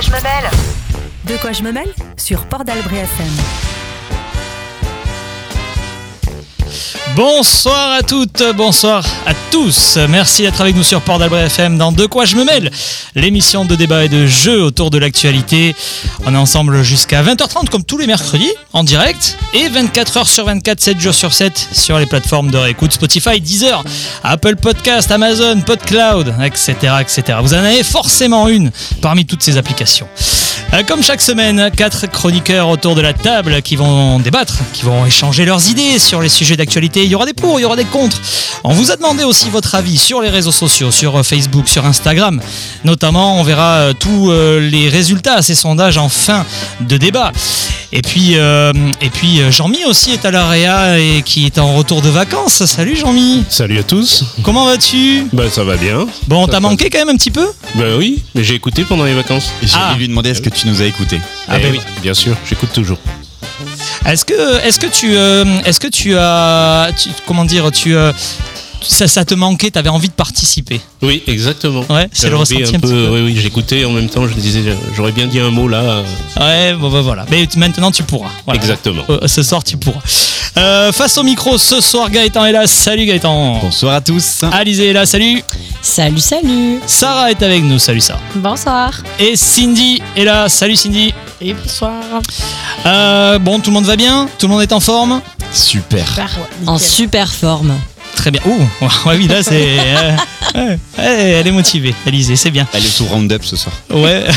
De quoi je me mêle? Sur Port d'Albret FM. Bonsoir à toutes, bonsoir à tous. Merci d'être avec nous sur Port d'Albret FM dans De quoi je me mêle, l'émission de débat et de jeu autour de l'actualité. On est ensemble jusqu'à 20h30 comme tous les mercredis en direct et 24h sur 24, 7 jours sur 7 sur les plateformes de réécoute Spotify, Deezer, Apple Podcast, Amazon, PodCloud, etc., etc. Vous en avez forcément une parmi toutes ces applications. Euh, Comme chaque semaine, quatre chroniqueurs autour de la table qui vont débattre, qui vont échanger leurs idées sur les sujets d'actualité. Il y aura des pour, il y aura des contre. On vous a demandé aussi votre avis sur les réseaux sociaux, sur euh, Facebook, sur Instagram. Notamment, on verra euh, tous euh, les résultats à ces sondages en fin de débat. Et puis, euh, et puis Jean-Mi aussi est à l'AREA et qui est en retour de vacances. Salut Jean-Mi. Salut à tous. Comment vas-tu? Bah ça va bien. Bon, t'as manqué quand même un petit peu? Bah oui, mais j'ai écouté pendant les vacances. Et j'ai Ah. lui demander est-ce que tu nous as écouté Ah Eh bah oui. Bien sûr, j'écoute toujours. Est-ce que, est-ce que tu, euh, est-ce que tu as, tu- comment dire, tu, euh, ça, ça te manquait, t'avais envie de participer. Oui, exactement. Ouais, c'est le ressenti un un petit peu. peu. Oui, oui, j'écoutais en même temps. Je disais, j'aurais bien dit un mot là. Ouais, bon, bah, voilà. Mais maintenant tu pourras. Voilà. Exactement. Euh, ce soir tu pourras. Euh, face au micro, ce soir Gaëtan est là. Salut Gaëtan. Bonsoir à tous. Alizé est là. Salut. Salut, salut Sarah est avec nous. Salut Sarah. Bonsoir Et Cindy est là. Salut Cindy. Et bonsoir Euh, bon, tout le monde va bien? Tout le monde est en forme? Super. En super forme. Très bien. Ouh, ouais, oui, là c'est. euh, ouais, ouais, elle est motivée, Alizé, c'est bien. Elle est sous Roundup ce soir. Ouais.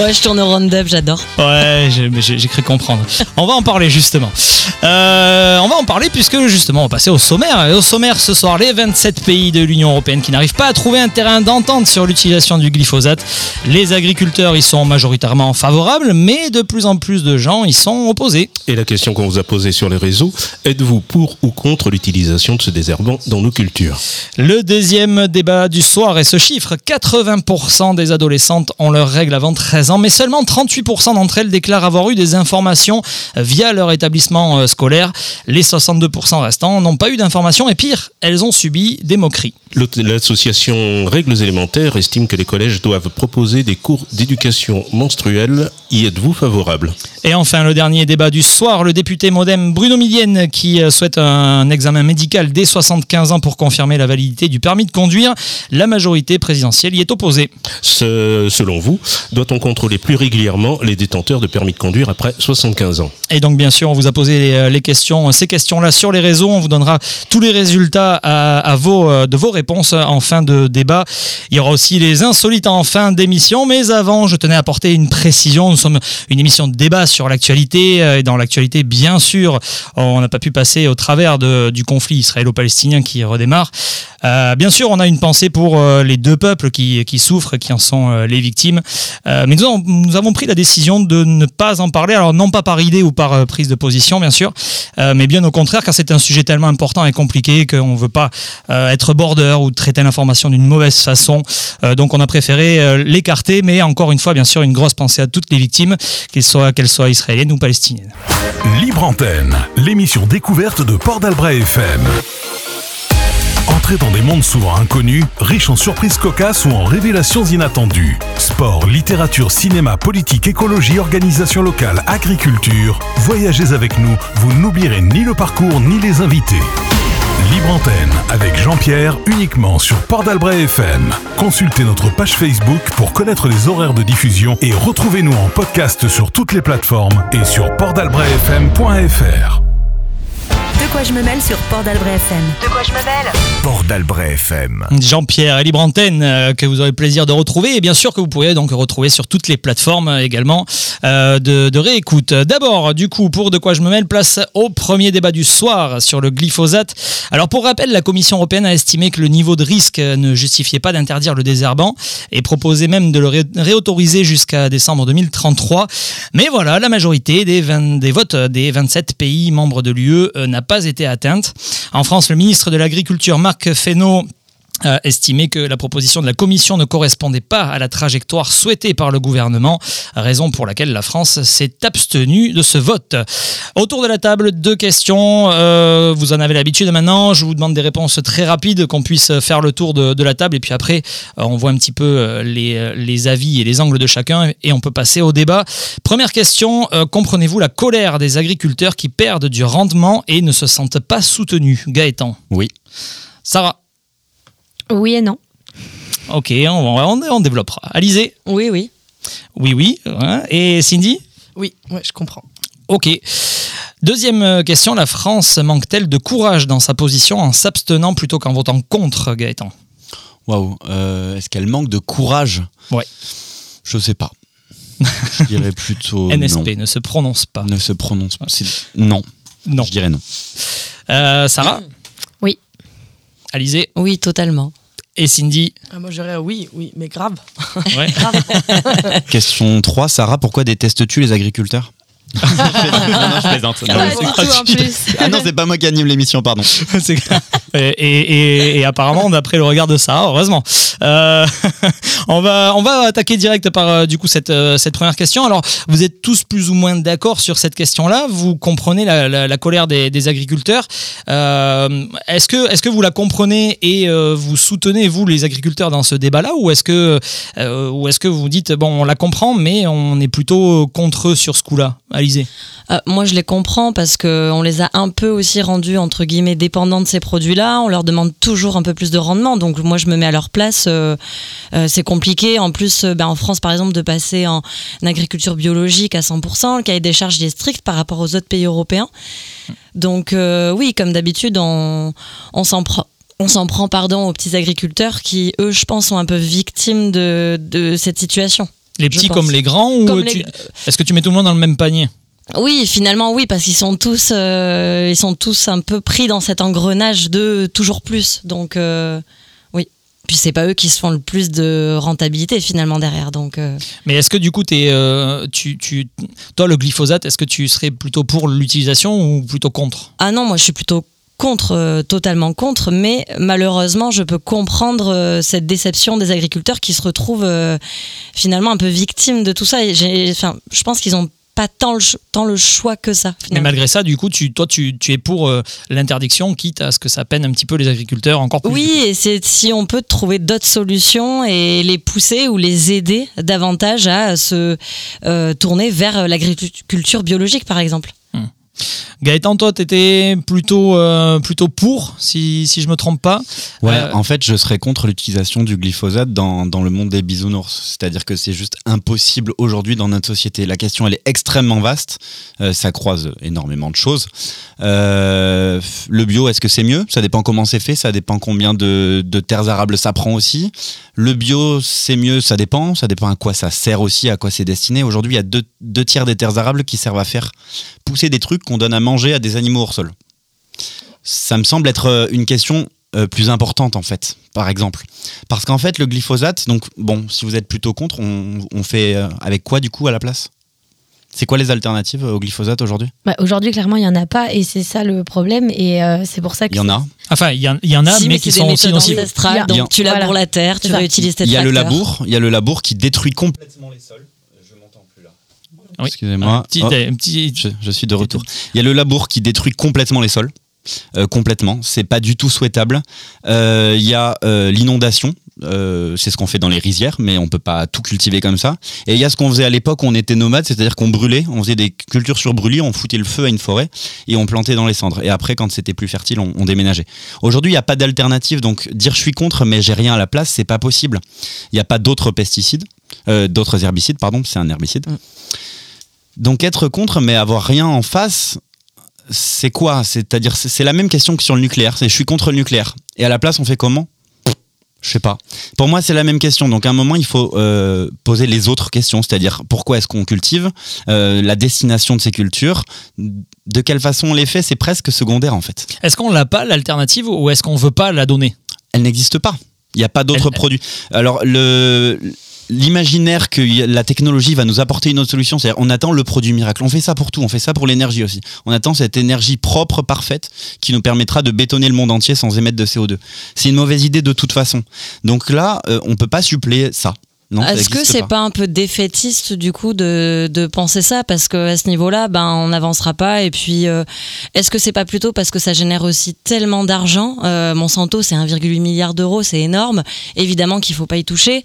Ouais, je tourne au round-up, j'adore. Ouais, j'ai j'ai- j'ai cru comprendre. On va en parler justement. Euh, on va en parler puisque justement on va passer au sommaire. Et au sommaire ce soir, les 27 pays de l'Union Européenne qui n'arrivent pas à trouver un terrain d'entente sur l'utilisation du glyphosate. Les agriculteurs y sont majoritairement favorables, mais de plus en plus de gens y sont opposés. Et la question qu'on vous a posée sur les réseaux êtes-vous pour ou contre l'utilisation de ce désherbant dans nos cultures Le deuxième débat du soir est ce chiffre 80% des adolescentes ont leurs règles avant 13 ans, mais seulement 38% d'entre elles déclarent avoir eu des informations via leur établissement euh, scolaire. Les 62% restants n'ont pas eu d'informations et pire, elles ont subi des moqueries. L'association Règles élémentaires estime que les collèges doivent proposer des cours d'éducation menstruelle. Y êtes-vous favorable? Et enfin, le dernier débat du soir, le député modem Bruno Millienne qui euh, souhaite un examen médical dès 75 ans pour confirmer la validité du permis de conduire. La majorité présidentielle y est opposée. Ce- Selon vous, doit-on contrôler plus régulièrement les détenteurs de permis de conduire après 75 ans? Et donc, bien sûr, on vous a posé les, euh, les questions, ces questions-là sur les réseaux. On vous donnera tous les résultats à, à vos, euh, de vos réponses en fin de débat. Il y aura aussi les insolites en fin d'émission. Mais avant, je tenais à apporter une précision. Nous sommes une émission de débat sur l'actualité. euh, Et dans l'actualité, bien sûr, on n'a pas pu passer au travers de- du conflit israélo-palestinien qui redémarre. Euh, bien sûr, on a une pensée pour euh, les deux peuples qui, qui souffrent, qui en sont euh, les victimes. Mais nous, avons- pris la décision de ne pas en parler. Alors, non pas par idée ou par prise de position, bien sûr, mais bien au contraire, car c'est un sujet tellement important et compliqué qu'on ne veut pas être border ou traiter l'information d'une mauvaise façon. Donc, on a préféré l'écarter. Mais encore une fois, bien sûr, une grosse pensée à toutes les victimes, qu'elles soient, qu'elles soient israéliennes ou palestiniennes. Libre Antenne, l'émission découverte de Port d'Albret FM. Entrez dans des mondes souvent inconnus, riches en surprises cocasses ou en révélations inattendues. Sport, littérature, cinéma, politique, écologie, organisation locale, agriculture. Voyagez avec nous, vous n'oublierez ni le parcours ni les invités. Libre Antenne avec Jean-Pierre uniquement sur Port d'Albret FM. Consultez notre page Facebook pour connaître les horaires de diffusion et retrouvez-nous en podcast sur toutes les plateformes et sur portdalbretfm.fr. De quoi je me mêle sur Port d'Albret FM. De quoi je me mêle Port d'Albret FM. Jean-Pierre et Libre Antenne, euh, que vous aurez le plaisir de retrouver et bien sûr que vous pourrez donc retrouver sur toutes les plateformes euh, également euh, de, de réécoute. D'abord, du coup, pour De quoi je me mêle, place au premier débat du soir sur le glyphosate. Alors pour rappel, la Commission européenne a estimé que le niveau de risque ne justifiait pas d'interdire le désherbant et proposait même de le ré- réautoriser jusqu'à décembre 2033. Mais voilà, la majorité des, 20 des votes des 27 pays membres de l'UE euh, n'a pas été atteinte. En France, le ministre de l'Agriculture, Marc Fesneau, a estimé que la proposition de la Commission ne correspondait pas à la trajectoire souhaitée par le gouvernement, raison pour laquelle la France s'est abstenue de ce vote. Autour de la table, deux questions. Euh, vous en avez l'habitude maintenant. Je vous demande des réponses très rapides, qu'on puisse faire le tour de, de la table. Et puis après, euh, on voit un petit peu euh, les, les avis et les angles de chacun et on peut passer au débat. Première question, comprenez-vous la colère des agriculteurs qui perdent du rendement et ne se sentent pas soutenus? Gaëtan Oui. Sarah Oui et non. Ok, on, on, on développera. Alizé Oui, oui. Oui, oui. hein. Et Cindy Oui, ouais, je comprends. Ok. Deuxième euh, question, la France manque-t-elle de courage dans sa position en s'abstenant plutôt qu'en votant contre Gaëtan? Waouh. Euh, Est-ce qu'elle manque de courage? Ouais. Je sais pas. Je dirais plutôt NSP ne se prononce pas. non. Ne se prononce pas. Non. Non. Je dirais non. Euh, Sarah? Oui. Alizé Oui, totalement. et Cindy Ah, moi, je dirais oui, oui, mais grave. Ouais. Question 3. Sarah, pourquoi détestes-tu les agriculteurs? Non, non, je plaisante. Non, Pas c'est. Ah non, c'est pas moi qui anime l'émission, pardon. C'est et, apparemment, d'après le regard de Sarah, heureusement. Euh, on, va, on va attaquer direct par euh, du coup cette, euh, cette première question. Alors, vous êtes tous plus ou moins d'accord sur cette question-là. Vous comprenez la, colère des, agriculteurs. Est-ce que, est que vous la comprenez et vous soutenez, vous, les agriculteurs, dans ce débat-là? Ou est-ce que, ou est-ce que vous dites, bon, on la comprend, mais on est plutôt contre eux sur ce coup-là? Alizé moi, je les comprends parce que on les a un peu aussi rendus entre guillemets dépendants de ces produits-là. On leur demande toujours un peu plus de rendement. Donc moi, je me mets à leur place. euh, euh, c'est compliqué. En plus, euh, ben, en France, par exemple, de passer en agriculture biologique à 100%, le cahier des charges il est strict par rapport aux autres pays européens. Donc oui, comme d'habitude, on, on s'en prend. On s'en prend pardon aux petits agriculteurs qui, eux, je pense, sont un peu victimes de, de cette situation. Les petits comme les grands ou les- est-ce que tu mets tout le monde dans le même panier? Oui, finalement oui, parce qu'ils sont tous, euh, ils sont tous un peu pris dans cet engrenage de toujours plus. Donc euh, oui. Puis c'est pas eux qui se font le plus de rentabilité finalement derrière. Donc euh, Mais est-ce que du coup, tu, tu, toi, le glyphosate, est-ce que tu serais plutôt pour l'utilisation ou plutôt contre? Ah non, moi je suis plutôt contre, euh, totalement contre. Mais malheureusement, je peux comprendre euh, cette déception des agriculteurs qui se retrouvent euh, finalement un peu victimes de tout ça. Et enfin, je pense qu'ils ont pas tant le, tant le choix que ça. Mais malgré ça, du coup, tu, toi, tu, tu es pour euh, l'interdiction, quitte à ce que ça peine un petit peu les agriculteurs encore plus. Oui, et c'est si on peut trouver d'autres solutions et les pousser ou les aider davantage à se euh, tourner vers l'agriculture biologique, par exemple. Gaëtan, toi, t'étais plutôt, euh, plutôt pour, si, si je me trompe pas. Ouais, Euh, en fait, je serais contre l'utilisation du glyphosate dans, dans le monde des bisounours. C'est-à-dire que c'est juste impossible aujourd'hui dans notre société. La question, elle est extrêmement vaste. Euh, ça croise énormément de choses. Le bio, est-ce que c'est mieux? Ça dépend comment c'est fait. Ça dépend combien de, de terres arables ça prend aussi. Le bio, c'est mieux. Ça dépend. Ça dépend à quoi ça sert aussi, à quoi c'est destiné. Aujourd'hui, il y a deux, deux tiers des terres arables qui servent à faire pousser des trucs qu'on donne à manger à des animaux hors sol. Ça me semble être euh, une question euh, plus importante en fait, par exemple. Parce qu'en fait, le glyphosate, donc bon, si vous êtes plutôt contre, on, on fait euh, avec quoi du coup à la place? C'est quoi les alternatives au glyphosate aujourd'hui? Bah, Aujourd'hui, clairement, il n'y en a pas et c'est ça le problème. Et euh, c'est pour ça que. Il y en a. Enfin, il y, en- il y en a, Si, mais qui sont aussi nocives. ancestrales, Il y a- donc tu Voilà. laboures la terre, tu réutilises tes Il y a le labour, il y a le labour qui détruit complètement les sols. Je m'entends plus là. Oui. Excusez-moi. Petit, Oh, petit- je, je suis de retour. Il y a le labour qui détruit complètement les sols. Euh, complètement, c'est pas du tout souhaitable. Euh, Il y a euh, l'inondation, euh, c'est ce qu'on fait dans les rizières, mais on peut pas tout cultiver comme ça. Et il y a ce qu'on faisait à l'époque où on était nomade, c'est-à-dire qu'on brûlait, on faisait des cultures sur brûlis, on foutait le feu à une forêt et on plantait dans les cendres. Et après, quand c'était plus fertile, on, on déménageait. Aujourd'hui, il n'y a pas d'alternative, donc dire je suis contre, mais j'ai rien à la place, c'est pas possible. Il n'y a pas d'autres pesticides, euh, d'autres herbicides, pardon, c'est un herbicide. Donc être contre, mais avoir rien en face, c'est quoi? C'est-à-dire, c'est la même question que sur le nucléaire. C'est je suis contre le nucléaire. Et à la place, on fait comment? Je sais pas. Pour moi, c'est la même question. Donc à un moment, il faut euh, poser les autres questions. C'est-à-dire, pourquoi est-ce qu'on cultive? Euh, La destination de ces cultures De quelle façon on les fait? C'est presque secondaire en fait. Est-ce qu'on l'a pas, l'alternative, ou est-ce qu'on veut pas la donner? Elle n'existe pas. Il n'y a pas d'autres produits. Alors, le, l'imaginaire que la technologie va nous apporter une autre solution, c'est-à-dire on attend le produit miracle. On fait ça pour tout, on fait ça pour l'énergie aussi. On attend cette énergie propre, parfaite, qui nous permettra de bétonner le monde entier sans émettre de CO2. C'est une mauvaise idée de toute façon. Donc là, euh, on peut pas suppléer ça. Est-ce que c'est pas. un peu défaitiste du coup de, de penser ça? Parce que à ce niveau-là, ben on n'avancera pas et puis euh, est-ce que c'est pas plutôt parce que ça génère aussi tellement d'argent? Euh, Monsanto, c'est 1,8 milliard d'euros, c'est énorme. Évidemment qu'il faut pas y toucher.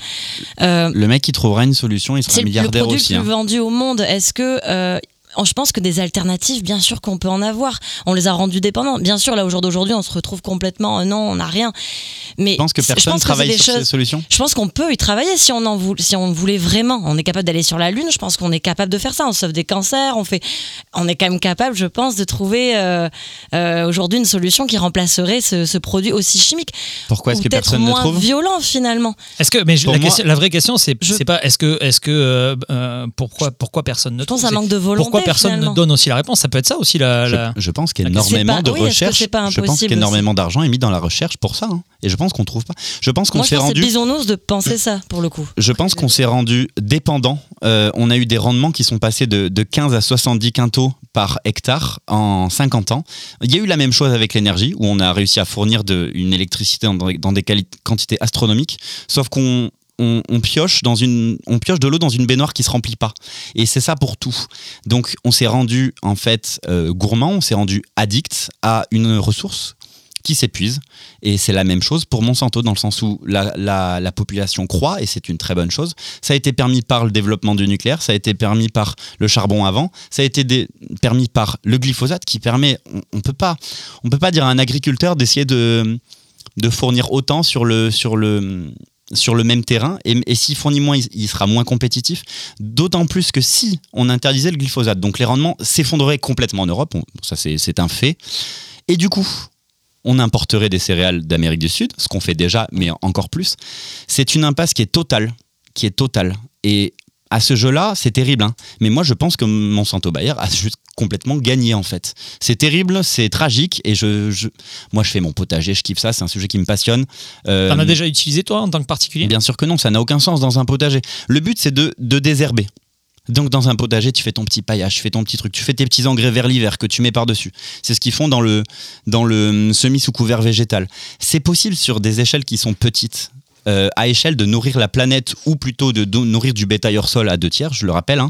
Euh, Le mec qui trouvera une solution, il sera c'est le milliardaire produit aussi. le hein. plus vendu au monde. Est-ce que euh, je pense que des alternatives, bien sûr qu'on peut en avoir. On les a rendus dépendants. Bien sûr, là, au jour d'aujourd'hui, on se retrouve complètement, euh, non, on n'a rien. Mais Je pense que personne pense c'est travaille des sur ces choses- solutions? je pense qu'on peut y travailler si on en voulait, si on voulait vraiment. On est capable d'aller sur la lune. Je pense qu'on est capable de faire ça. On sauve des cancers. On fait, on est quand même capable, je pense, de trouver euh, euh, aujourd'hui une solution qui remplacerait ce, ce produit aussi chimique. Pourquoi est-ce que personne ne moins trouve? violent finalement. Est-ce que, mais je- la, moi- question- la vraie question, c'est Je- pas est-ce que, est-ce que, euh, euh, pourquoi, pourquoi personne ne Je pense trouve? à un manque de volonté. Pourquoi personne finalement. ne donne aussi la réponse Ça peut être ça aussi la. Je, la- je pense qu'il y a la question. énormément C'est de oui, c'est pas Je pense qu'énormément d'argent est mis dans la recherche pour ça. hein. Et je pense qu'on trouve pas. Je pense qu'on s'est c'est rendu. bisounours de penser ça pour le coup. Je pense qu'on s'est rendu dépendant. Euh, on a eu des rendements qui sont passés de, de 15 à 70 quintaux par hectare en 50 ans. Il y a eu la même chose avec l'énergie, où on a réussi à fournir de, une électricité dans, dans des quantités astronomiques, sauf qu'on on, on pioche dans une, on pioche de l'eau dans une baignoire qui se remplit pas. Et c'est ça pour tout. Donc on s'est rendu en fait euh, gourmand, on s'est rendu addict à une ressource qui s'épuise. Et c'est la même chose pour Monsanto, dans le sens où la, la- la population croît, et c'est une très bonne chose. Ça a été permis par le développement du nucléaire, ça a été permis par le charbon avant, ça a été permis par le glyphosate qui permet, on ne peut, pas- on peut pas dire à un agriculteur d'essayer de, de fournir autant sur le, sur le, sur le même terrain, et, et s'il fournit moins, il, sera moins compétitif. D'autant plus que si on interdisait le glyphosate, donc les rendements s'effondreraient complètement en Europe, ça c'est un fait. Et du coup, on importerait des céréales d'Amérique du Sud, ce qu'on fait déjà, mais encore plus. C'est une impasse qui est totale, qui est totale. Et à ce jeu-là, c'est terrible. hein. Mais moi, je pense que Monsanto Bayer a juste complètement gagné en fait. C'est terrible, c'est tragique. Et je, je- moi, je fais mon potager, je kiffe ça. C'est un sujet qui me passionne. Euh, T'en as déjà utilisé toi en tant que particulier? Bien sûr que non, ça n'a aucun sens dans un potager. Le but, c'est de, de désherber. Donc dans un potager, tu fais ton petit paillage, tu fais ton petit truc, tu fais tes petits engrais vers l'hiver que tu mets par-dessus. C'est ce qu'ils font dans le, dans le hum, semi sous couvert végétal. C'est possible sur des échelles qui sont petites. Euh, à échelle de nourrir la planète ou plutôt de nourrir du bétail hors sol à deux tiers, je le rappelle, hein,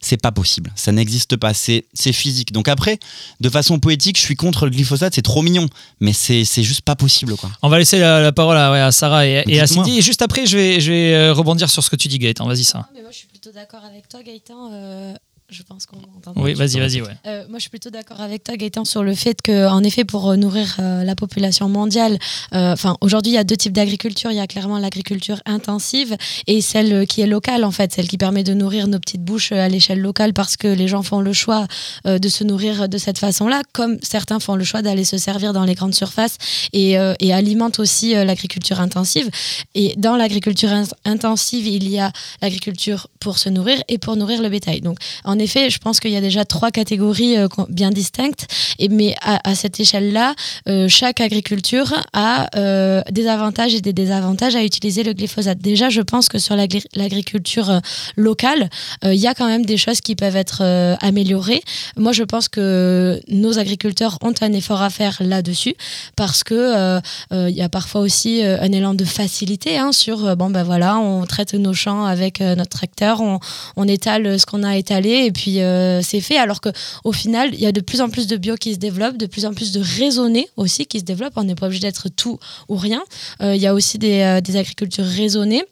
c'est pas possible. Ça n'existe pas. C'est physique. Donc après, de façon poétique, je suis contre le glyphosate, c'est trop mignon, mais c'est juste pas possible quoi. On va laisser la, la parole à, ouais, à Sarah et, et à. Cindy. Et juste après, je vais, je vais euh, rebondir sur ce que tu dis, Gaëtan. Vas-y, Sarah. Mais moi, je suis plutôt d'accord avec toi, Gaëtan. Euh, je pense qu'on m'entend. Oui, vas-y, vas-y. Ouais. Euh, moi, je suis plutôt d'accord avec toi, Gaëtan, sur le fait que, en effet, pour euh, nourrir euh, la population mondiale, euh, enfin, aujourd'hui, il y a deux types d'agriculture. Il y a clairement l'agriculture intensive et celle qui est locale, en fait, celle qui permet de nourrir nos petites bouches à l'échelle locale parce que les gens font le choix de se nourrir de cette façon-là, comme certains font le choix d'aller se servir dans les grandes surfaces et, et alimentent aussi l'agriculture intensive. Et dans l'agriculture in- intensive, il y a l'agriculture pour se nourrir et pour nourrir le bétail. Donc, en effet, je pense qu'il y a déjà trois catégories euh, bien distinctes. Et, mais à, cette échelle-là, euh, chaque agriculture a euh, des avantages et des désavantages à utiliser le glyphosate. Déjà, je pense que sur l'agri- l'agriculture locale, il y a quand même des choses qui peuvent être améliorées. Moi, je pense que nos agriculteurs ont un effort à faire là-dessus parce que il y a parfois aussi un élan de facilité hein, sur bon ben voilà, on traite nos champs avec notre tracteur, on, on étale ce qu'on a étalé et puis euh, c'est fait. Alors que au final, il y a de plus en plus de bio qui se développent, de plus en plus de raisonnés aussi qui se développent. On n'est pas obligé d'être tout ou rien. Euh, Il y a aussi des, euh, des agricultures raisonnées.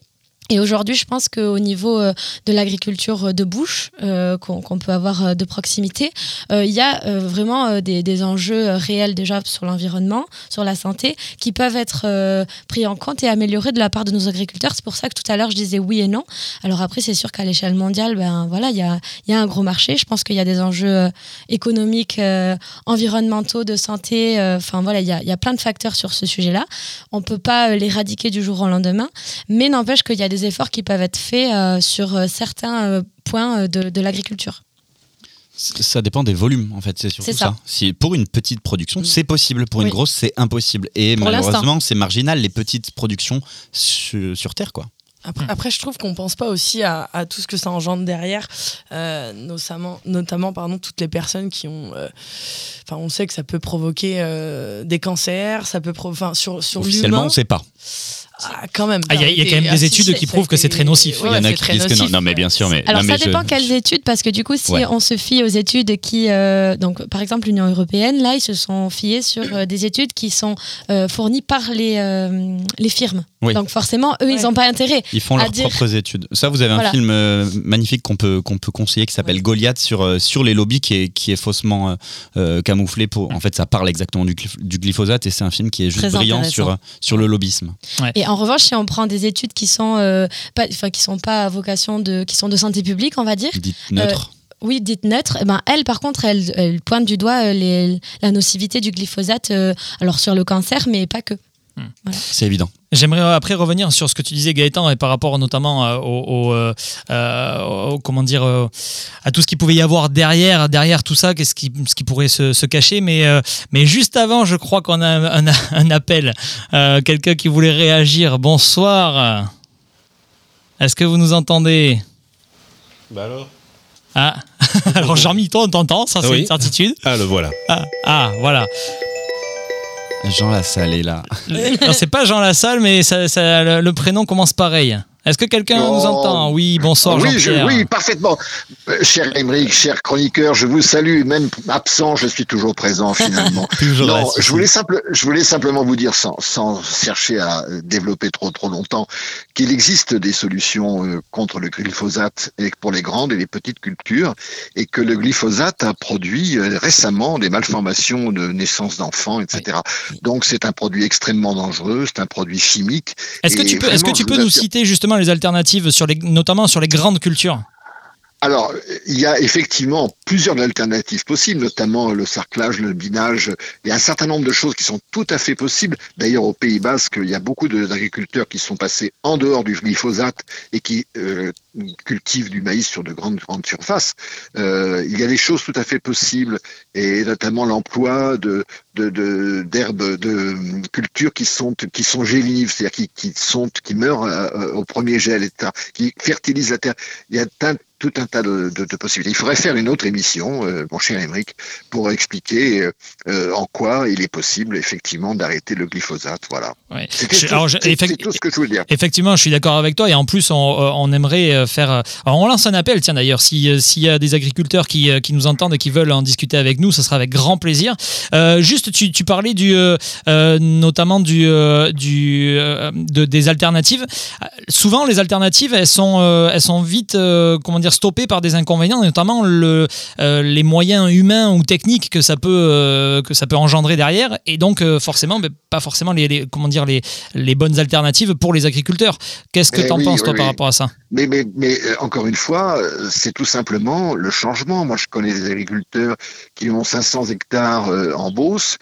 Et aujourd'hui, je pense qu'au niveau euh, de l'agriculture de bouche euh, qu'on peut avoir euh, de proximité, euh, il y a euh, vraiment euh, des, enjeux euh, réels déjà sur l'environnement, sur la santé, qui peuvent être euh, pris en compte et améliorés de la part de nos agriculteurs. C'est pour ça que tout à l'heure, je disais oui et non. Alors après, c'est sûr qu'à l'échelle mondiale, ben voilà, il y a, un gros marché. Je pense qu'il y a des enjeux euh, économiques, euh, environnementaux, de santé. euh, Enfin voilà, il y a, plein de facteurs sur ce sujet-là. On peut pas euh, l'éradiquer du jour au lendemain, mais n'empêche qu'il y a des efforts qui peuvent être faits euh, sur euh, certains euh, points de, de l'agriculture. Ça dépend des volumes, en fait, c'est surtout ça. ça. Si, pour une petite production, c'est possible. Pour une grosse, c'est impossible. Et Pour malheureusement, c'est marginal, les petites productions sur, sur Terre, quoi. Après, après, je trouve qu'on pense pas aussi à, à tout ce que ça engendre derrière, euh, notamment, notamment pardon, toutes les personnes qui ont. euh, Enfin, on sait que ça peut provoquer euh, des cancers, ça peut. sur sur Officiellement, on sait pas. Ah, quand même. Ah, il y a- il y a quand même Ah, des études si, qui prouvent que c'est très nocif. Ouais, Il y en a qui très disent que non. Non, mais bien sûr, mais. Alors non, ça je- dépend quelles études, parce que du coup, si Ouais. on se fie aux études qui, euh, donc par exemple l'Union européenne, là, ils se sont fiés sur euh, des études qui sont euh, fournies par les euh, les firmes. Oui. Donc forcément, eux, ils n'ont pas intérêt. Ils font à leurs dire- propres études. Ça, vous avez un Voilà. film euh, magnifique qu'on peut, qu'on peut conseiller qui s'appelle Ouais. Goliath sur, euh, sur les lobbies qui est, qui est faussement euh, euh, camouflé. Pour, en fait, ça parle exactement du, glyph- du glyphosate et c'est un film qui est juste Très brillant sur, sur le lobbyisme. Et en revanche, si on prend des études qui sont euh, pas, enfin qui sont pas à vocation de, qui sont de santé publique, on va dire. Dites neutre. Oui, dites neutre. Eh ben, elle, par contre, elle, elle pointe du doigt euh, les- la nocivité du glyphosate, euh, alors sur le cancer, mais pas que. C'est évident. J'aimerais euh, après revenir sur ce que tu disais Gaëtan et par rapport notamment euh, au, au, euh, au- comment dire à tout ce qu'il pouvait y avoir derrière derrière tout ça qu'est-ce qui ce qui pourrait se, se cacher. Mais euh, mais juste avant je crois qu'on a un, un- un appel. Euh, quelqu'un qui voulait réagir. Bonsoir. Est-ce que vous nous entendez? Bah alors? Ah. Alors Jean-Mi toi on t'entend ça c'est Oui. une certitude. Ah, le voilà. ah, ah voilà Jean Lassalle est là. non c'est pas Jean Lassalle mais ça, le prénom commence pareil est-ce que quelqu'un Oh. nous entend oui bonsoir oui, je- Jean-Pierre oui, parfaitement. Euh, cher Émeric, cher chroniqueur, je vous salue. Même absent, je suis toujours présent finalement. Toujours non, je voulais, simple, je voulais simplement vous dire, sans, sans chercher à développer trop trop longtemps, qu'il existe des solutions euh, contre le glyphosate et pour les grandes et les petites cultures, et que le glyphosate a produit euh, récemment des malformations de naissance d'enfants, etc. Donc c'est un produit extrêmement dangereux, c'est un produit chimique. Est-ce que tu peux, est-ce que vraiment, tu je peux vous nous citer justement les alternatives sur les, notamment sur les grandes cultures Alors, il y a effectivement plusieurs alternatives possibles, notamment le sarclage, le binage. Il y a un certain nombre de choses qui sont tout à fait possibles. D'ailleurs, au Pays Basque, il y a beaucoup d'agriculteurs qui sont passés en dehors du glyphosate et qui euh, cultivent du maïs sur de grandes, grandes surfaces. Euh, il y a des choses tout à fait possibles, et notamment l'emploi de de- de- d'herbes de, cultures qui sont qui sont gélives, c'est-à-dire qui, qui qui meurent euh, au premier gel, etc., qui fertilisent la terre. Il y a tout un tas de, de- de possibilités. Il faudrait faire une autre émission, euh, mon cher Émeric, pour expliquer euh, euh, en quoi il est possible effectivement d'arrêter le glyphosate. Voilà. Ouais. Tout, c'est- tout ce que je voulais dire. Effectivement, je suis d'accord avec toi et en plus, on, on aimerait faire. Alors, on lance un appel, tiens d'ailleurs, si, s'il y a des agriculteurs qui, qui nous entendent et qui veulent en discuter avec nous, ce sera avec grand plaisir. Euh, juste, tu, tu parlais du, notamment du, du, de- des alternatives. Souvent, les alternatives, elles sont, elles sont vite, comment dire, stoppées par des inconvénients, notamment le, euh, les moyens humains ou techniques que ça peut, euh, que ça peut engendrer derrière, et donc euh, forcément, ben, pas forcément les, les- comment dire, les, les bonnes alternatives pour les agriculteurs. Qu'est-ce que Eh tu en oui, penses, toi, oui, par rapport à ça? Mais, mais, mais encore une fois, c'est tout simplement le changement. Moi, je connais des agriculteurs qui ont 500 hectares en Beauce.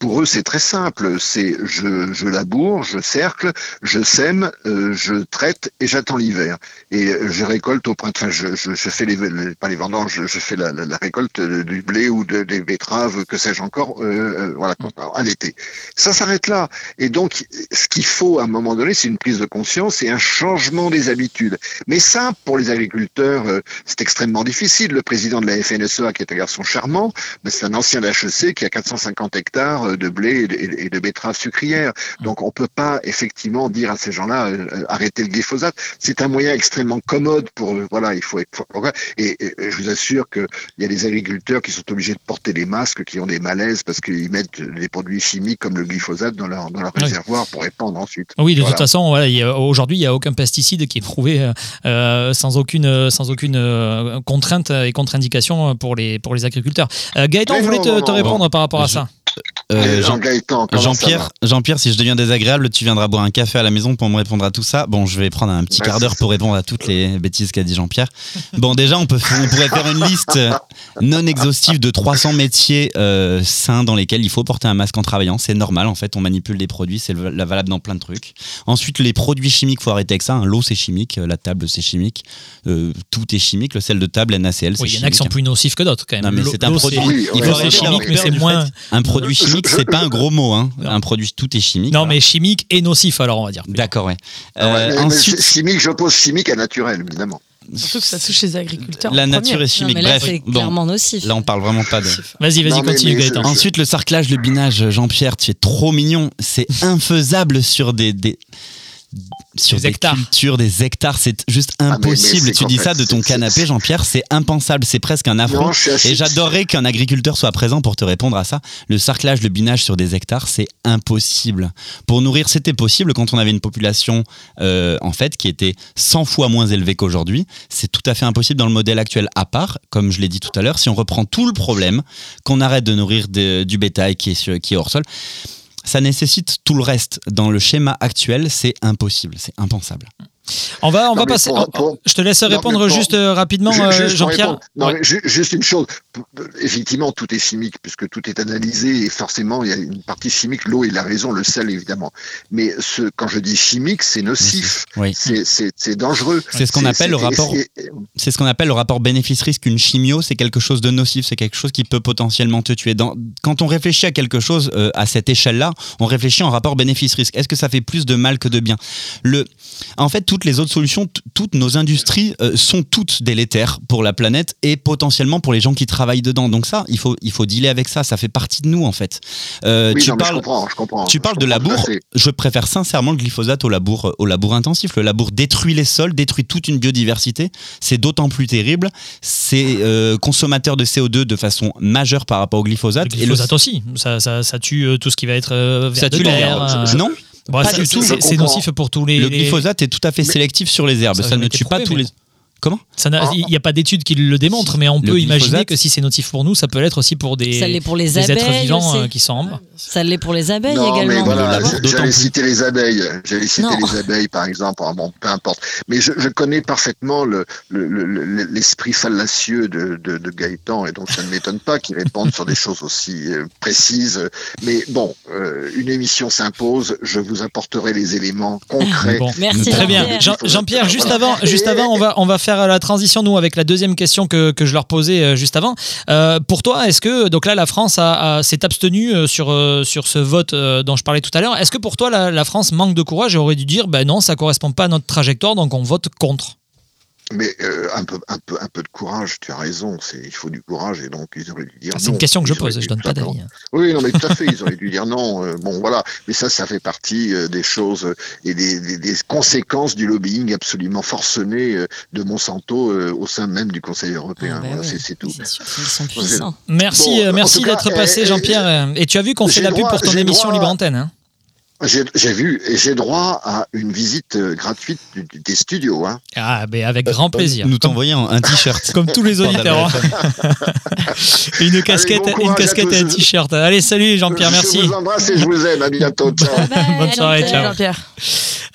Pour eux, c'est très simple. C'est je, je laboure, je cercle, je sème, je traite et j'attends l'hiver. Et je récolte au printemps. Enfin, je, je, je fais les, les- pas les vendanges, je, je fais la, la, la récolte euh, du blé ou de, des betteraves, que sais-je encore, euh, euh, voilà, à l'été. Ça s'arrête là. Et donc, ce qu'il faut à un moment donné, c'est une prise de conscience et un changement des habitudes. Mais ça, pour les agriculteurs, euh, c'est extrêmement difficile. Le président de la FNSEA, qui est un garçon charmant, mais c'est un ancien d'HEC qui a 450 hectares de blé et de, et de betteraves sucrières. Donc, on peut pas effectivement dire à ces gens-là euh, arrêtez le glyphosate. C'est un moyen extrêmement commode pour voilà, il faut être et, et- et je vous assure que il y a des agriculteurs qui sont obligés de porter des masques, qui ont des malaises parce qu'ils mettent des produits chimiques comme le glyphosate dans leur dans leur Oui. réservoir pour répandre ensuite. Oui, de Voilà. toute façon, voilà, aujourd'hui, il n'y a aucun pesticide qui est prouvé euh, euh, sans aucune, sans aucune euh, contrainte et contre-indication pour les, pour les agriculteurs. Euh, Gaëtan, on voulait te, non, te non, répondre par rapport à Je- ça. Euh, Jean- Jean-Pierre, Jean-Pierre, si je deviens désagréable, tu viendras boire un café à la maison pour me répondre à tout ça. Bon, je vais prendre un petit quart d'heure pour répondre à toutes les bêtises qu'a dit Jean-Pierre. Bon, déjà, on, peut, on pourrait faire une liste non exhaustive de 300 métiers euh, sains dans lesquels il faut porter un masque en travaillant. C'est normal, en fait, on manipule des produits, c'est la valable dans plein de trucs. Ensuite, les produits chimiques, faut arrêter avec ça. hein. L'eau, c'est chimique, la table, c'est chimique, euh, tout est chimique. Le sel de table, NaCl, c'est Oui, il y en a chimique. qui sont plus nocifs que d'autres quand même. Non, mais c'est un produit. Oui, il ouais, faut l'eau, c'est arrêter chimique, mais c'est moins. Un produit chimique, chimique, je- c'est pas je- un gros mot. Hein. Non. Un produit, tout est chimique. Non, mais chimique et nocif, alors on va dire. D'accord, ouais. Ouais, Euh, mais- mais ensuite, chimique, j'oppose chimique à naturel, évidemment. Surtout que ça touche les agriculteurs. la en nature est Non, chimique. mais là, Bref, c'est bon, clairement nocif. là, on parle vraiment pas de. Vas-y, vas-y, Non, continue mais Gaëtan. je- Ensuite, le sarclage, le binage, Jean-Pierre, tu es trop mignon. C'est infaisable sur des, des sur Des des, hectares. cultures, des hectares. C'est juste mais- mais impossible. tu dis ça de ton canapé, Jean-Pierre, c'est impensable. C'est presque un affront. Et j'adorerais qu'un agriculteur soit présent pour te répondre à ça. Le sarclage, le binage sur des hectares, c'est impossible. Pour nourrir, c'était possible quand on avait une population, euh, en fait, qui était 100 fois moins élevée qu'aujourd'hui. C'est tout à fait impossible dans le modèle actuel, à part, comme je l'ai dit tout à l'heure, si on reprend tout le problème, qu'on arrête de nourrir de- du bétail qui est, sur- qui est hors sol. Ça nécessite tout le reste. Dans le schéma actuel, c'est impossible, c'est impensable. On va, on Non, va passer. pour- pour- je te laisse Non, répondre pour- juste euh, rapidement, euh, Jean-Pierre. répondre. Non, Ouais. mais ju- juste une chose. Effectivement, tout est chimique, puisque tout est analysé, et forcément, il y a une partie chimique, l'eau, il a raison, le sel, évidemment. Mais ce, quand je dis chimique, c'est nocif. Oui. C'est- dangereux. C'est ce qu'on appelle le et rapport- c'est- ce qu'on appelle le rapport bénéfice-risque. Une chimio, c'est quelque chose de nocif, c'est quelque chose qui peut potentiellement te tuer. Dans- quand on réfléchit à quelque chose euh, à cette échelle-là, on réfléchit en rapport bénéfice-risque. Est-ce que ça fait plus de mal que de bien? Le... En fait, toutes les autres solutions, toutes nos industries euh, sont toutes délétères pour la planète et potentiellement pour les gens qui travaillent dedans. Donc ça, il faut, il faut dealer avec ça. Ça fait partie de nous, en fait. Euh, Oui, tu non, mais je parles... comprends, je comprends. Tu Je parles de comprends labour. Je préfère sincèrement le glyphosate au labour, au labour intensif. Le labour détruit les sols, détruit toute une biodiversité. C'est d'autant plus terrible. C'est euh, consommateur de CO2 de façon majeure par rapport au glyphosate. Le glyphosate aussi. Ça, ça, ça tue euh, tout ce qui va être euh, ça de tue euh, je- non, bon, pas du c'est- tout. C'est nocif pour tous les. le les- glyphosate est tout à fait Mais- sélectif sur les herbes. Ça ne tue pas prouvé, tous mais les. Comment Ah. Il n'y a pas d'études qui le démontrent, mais on Le peut imaginer que si c'est nocif pour nous, ça peut l'être aussi pour des, Ça l'est pour les des êtres abeilles vivants euh, qui sont en bas. Ça l'est pour les abeilles Non, mais également. voilà, j'allais citer les abeilles. J'allais citer Non. les abeilles, par exemple. Ah, Bon, peu importe. Mais je, je connais parfaitement le- le- le- le- l'esprit fallacieux de, de, de Gaëtan, et donc ça ne m'étonne pas qu'il réponde sur des choses aussi euh, précises. Mais bon, euh, une émission s'impose. Je vous apporterai les éléments concrets. Bon. Merci Très bien. Jean-Pierre. Jean- Jean-Pierre, juste Voilà. avant, juste avant, on va, on va faire la transition nous avec la deuxième question que, que je leur posais euh, juste avant. Euh, pour toi, est-ce que donc là la France a, s'est abstenue euh, sur euh, sur ce vote euh, dont je parlais tout à l'heure. Est-ce que pour toi la, la France manque de courage et aurait dû dire ben non, ça correspond pas à notre trajectoire, donc on vote contre? Mais euh, un, peu, un, peu, un peu de courage, tu as raison. C'est, il faut du courage, et donc ils auraient dû dire Ah, C'est une question que je Ils pose, je donne pas d'avis. hein. Oui, non, mais tout à fait, ils auraient dû dire non. euh, bon, voilà. Mais ça, ça fait partie euh, des choses euh, et des, des- des conséquences du lobbying absolument forcené euh, de Monsanto euh, au sein même du Conseil européen. Ah, bah Voilà, ouais. c'est, tout. Sûr qu'ils sont puissants. Merci, Bon, euh, merci d'être eh, passé, eh, Jean-Pierre. euh, Et tu as vu qu'on fait la pub pour ton émission droit- Libre Antenne. hein J'ai, vu et j'ai droit à une visite euh, gratuite du- du- des studios. Hein. ah, ben avec grand plaisir. Nous t'envoyons un t-shirt. comme tous les auditeurs. hein. une casquette, bon une casquette et un t-shirt. Allez, salut Jean-Pierre, je merci. vous embrasse et je vous aime. À bientôt. Ciao. Bonne soirée, Jean-Pierre. ciao. Jean-Pierre.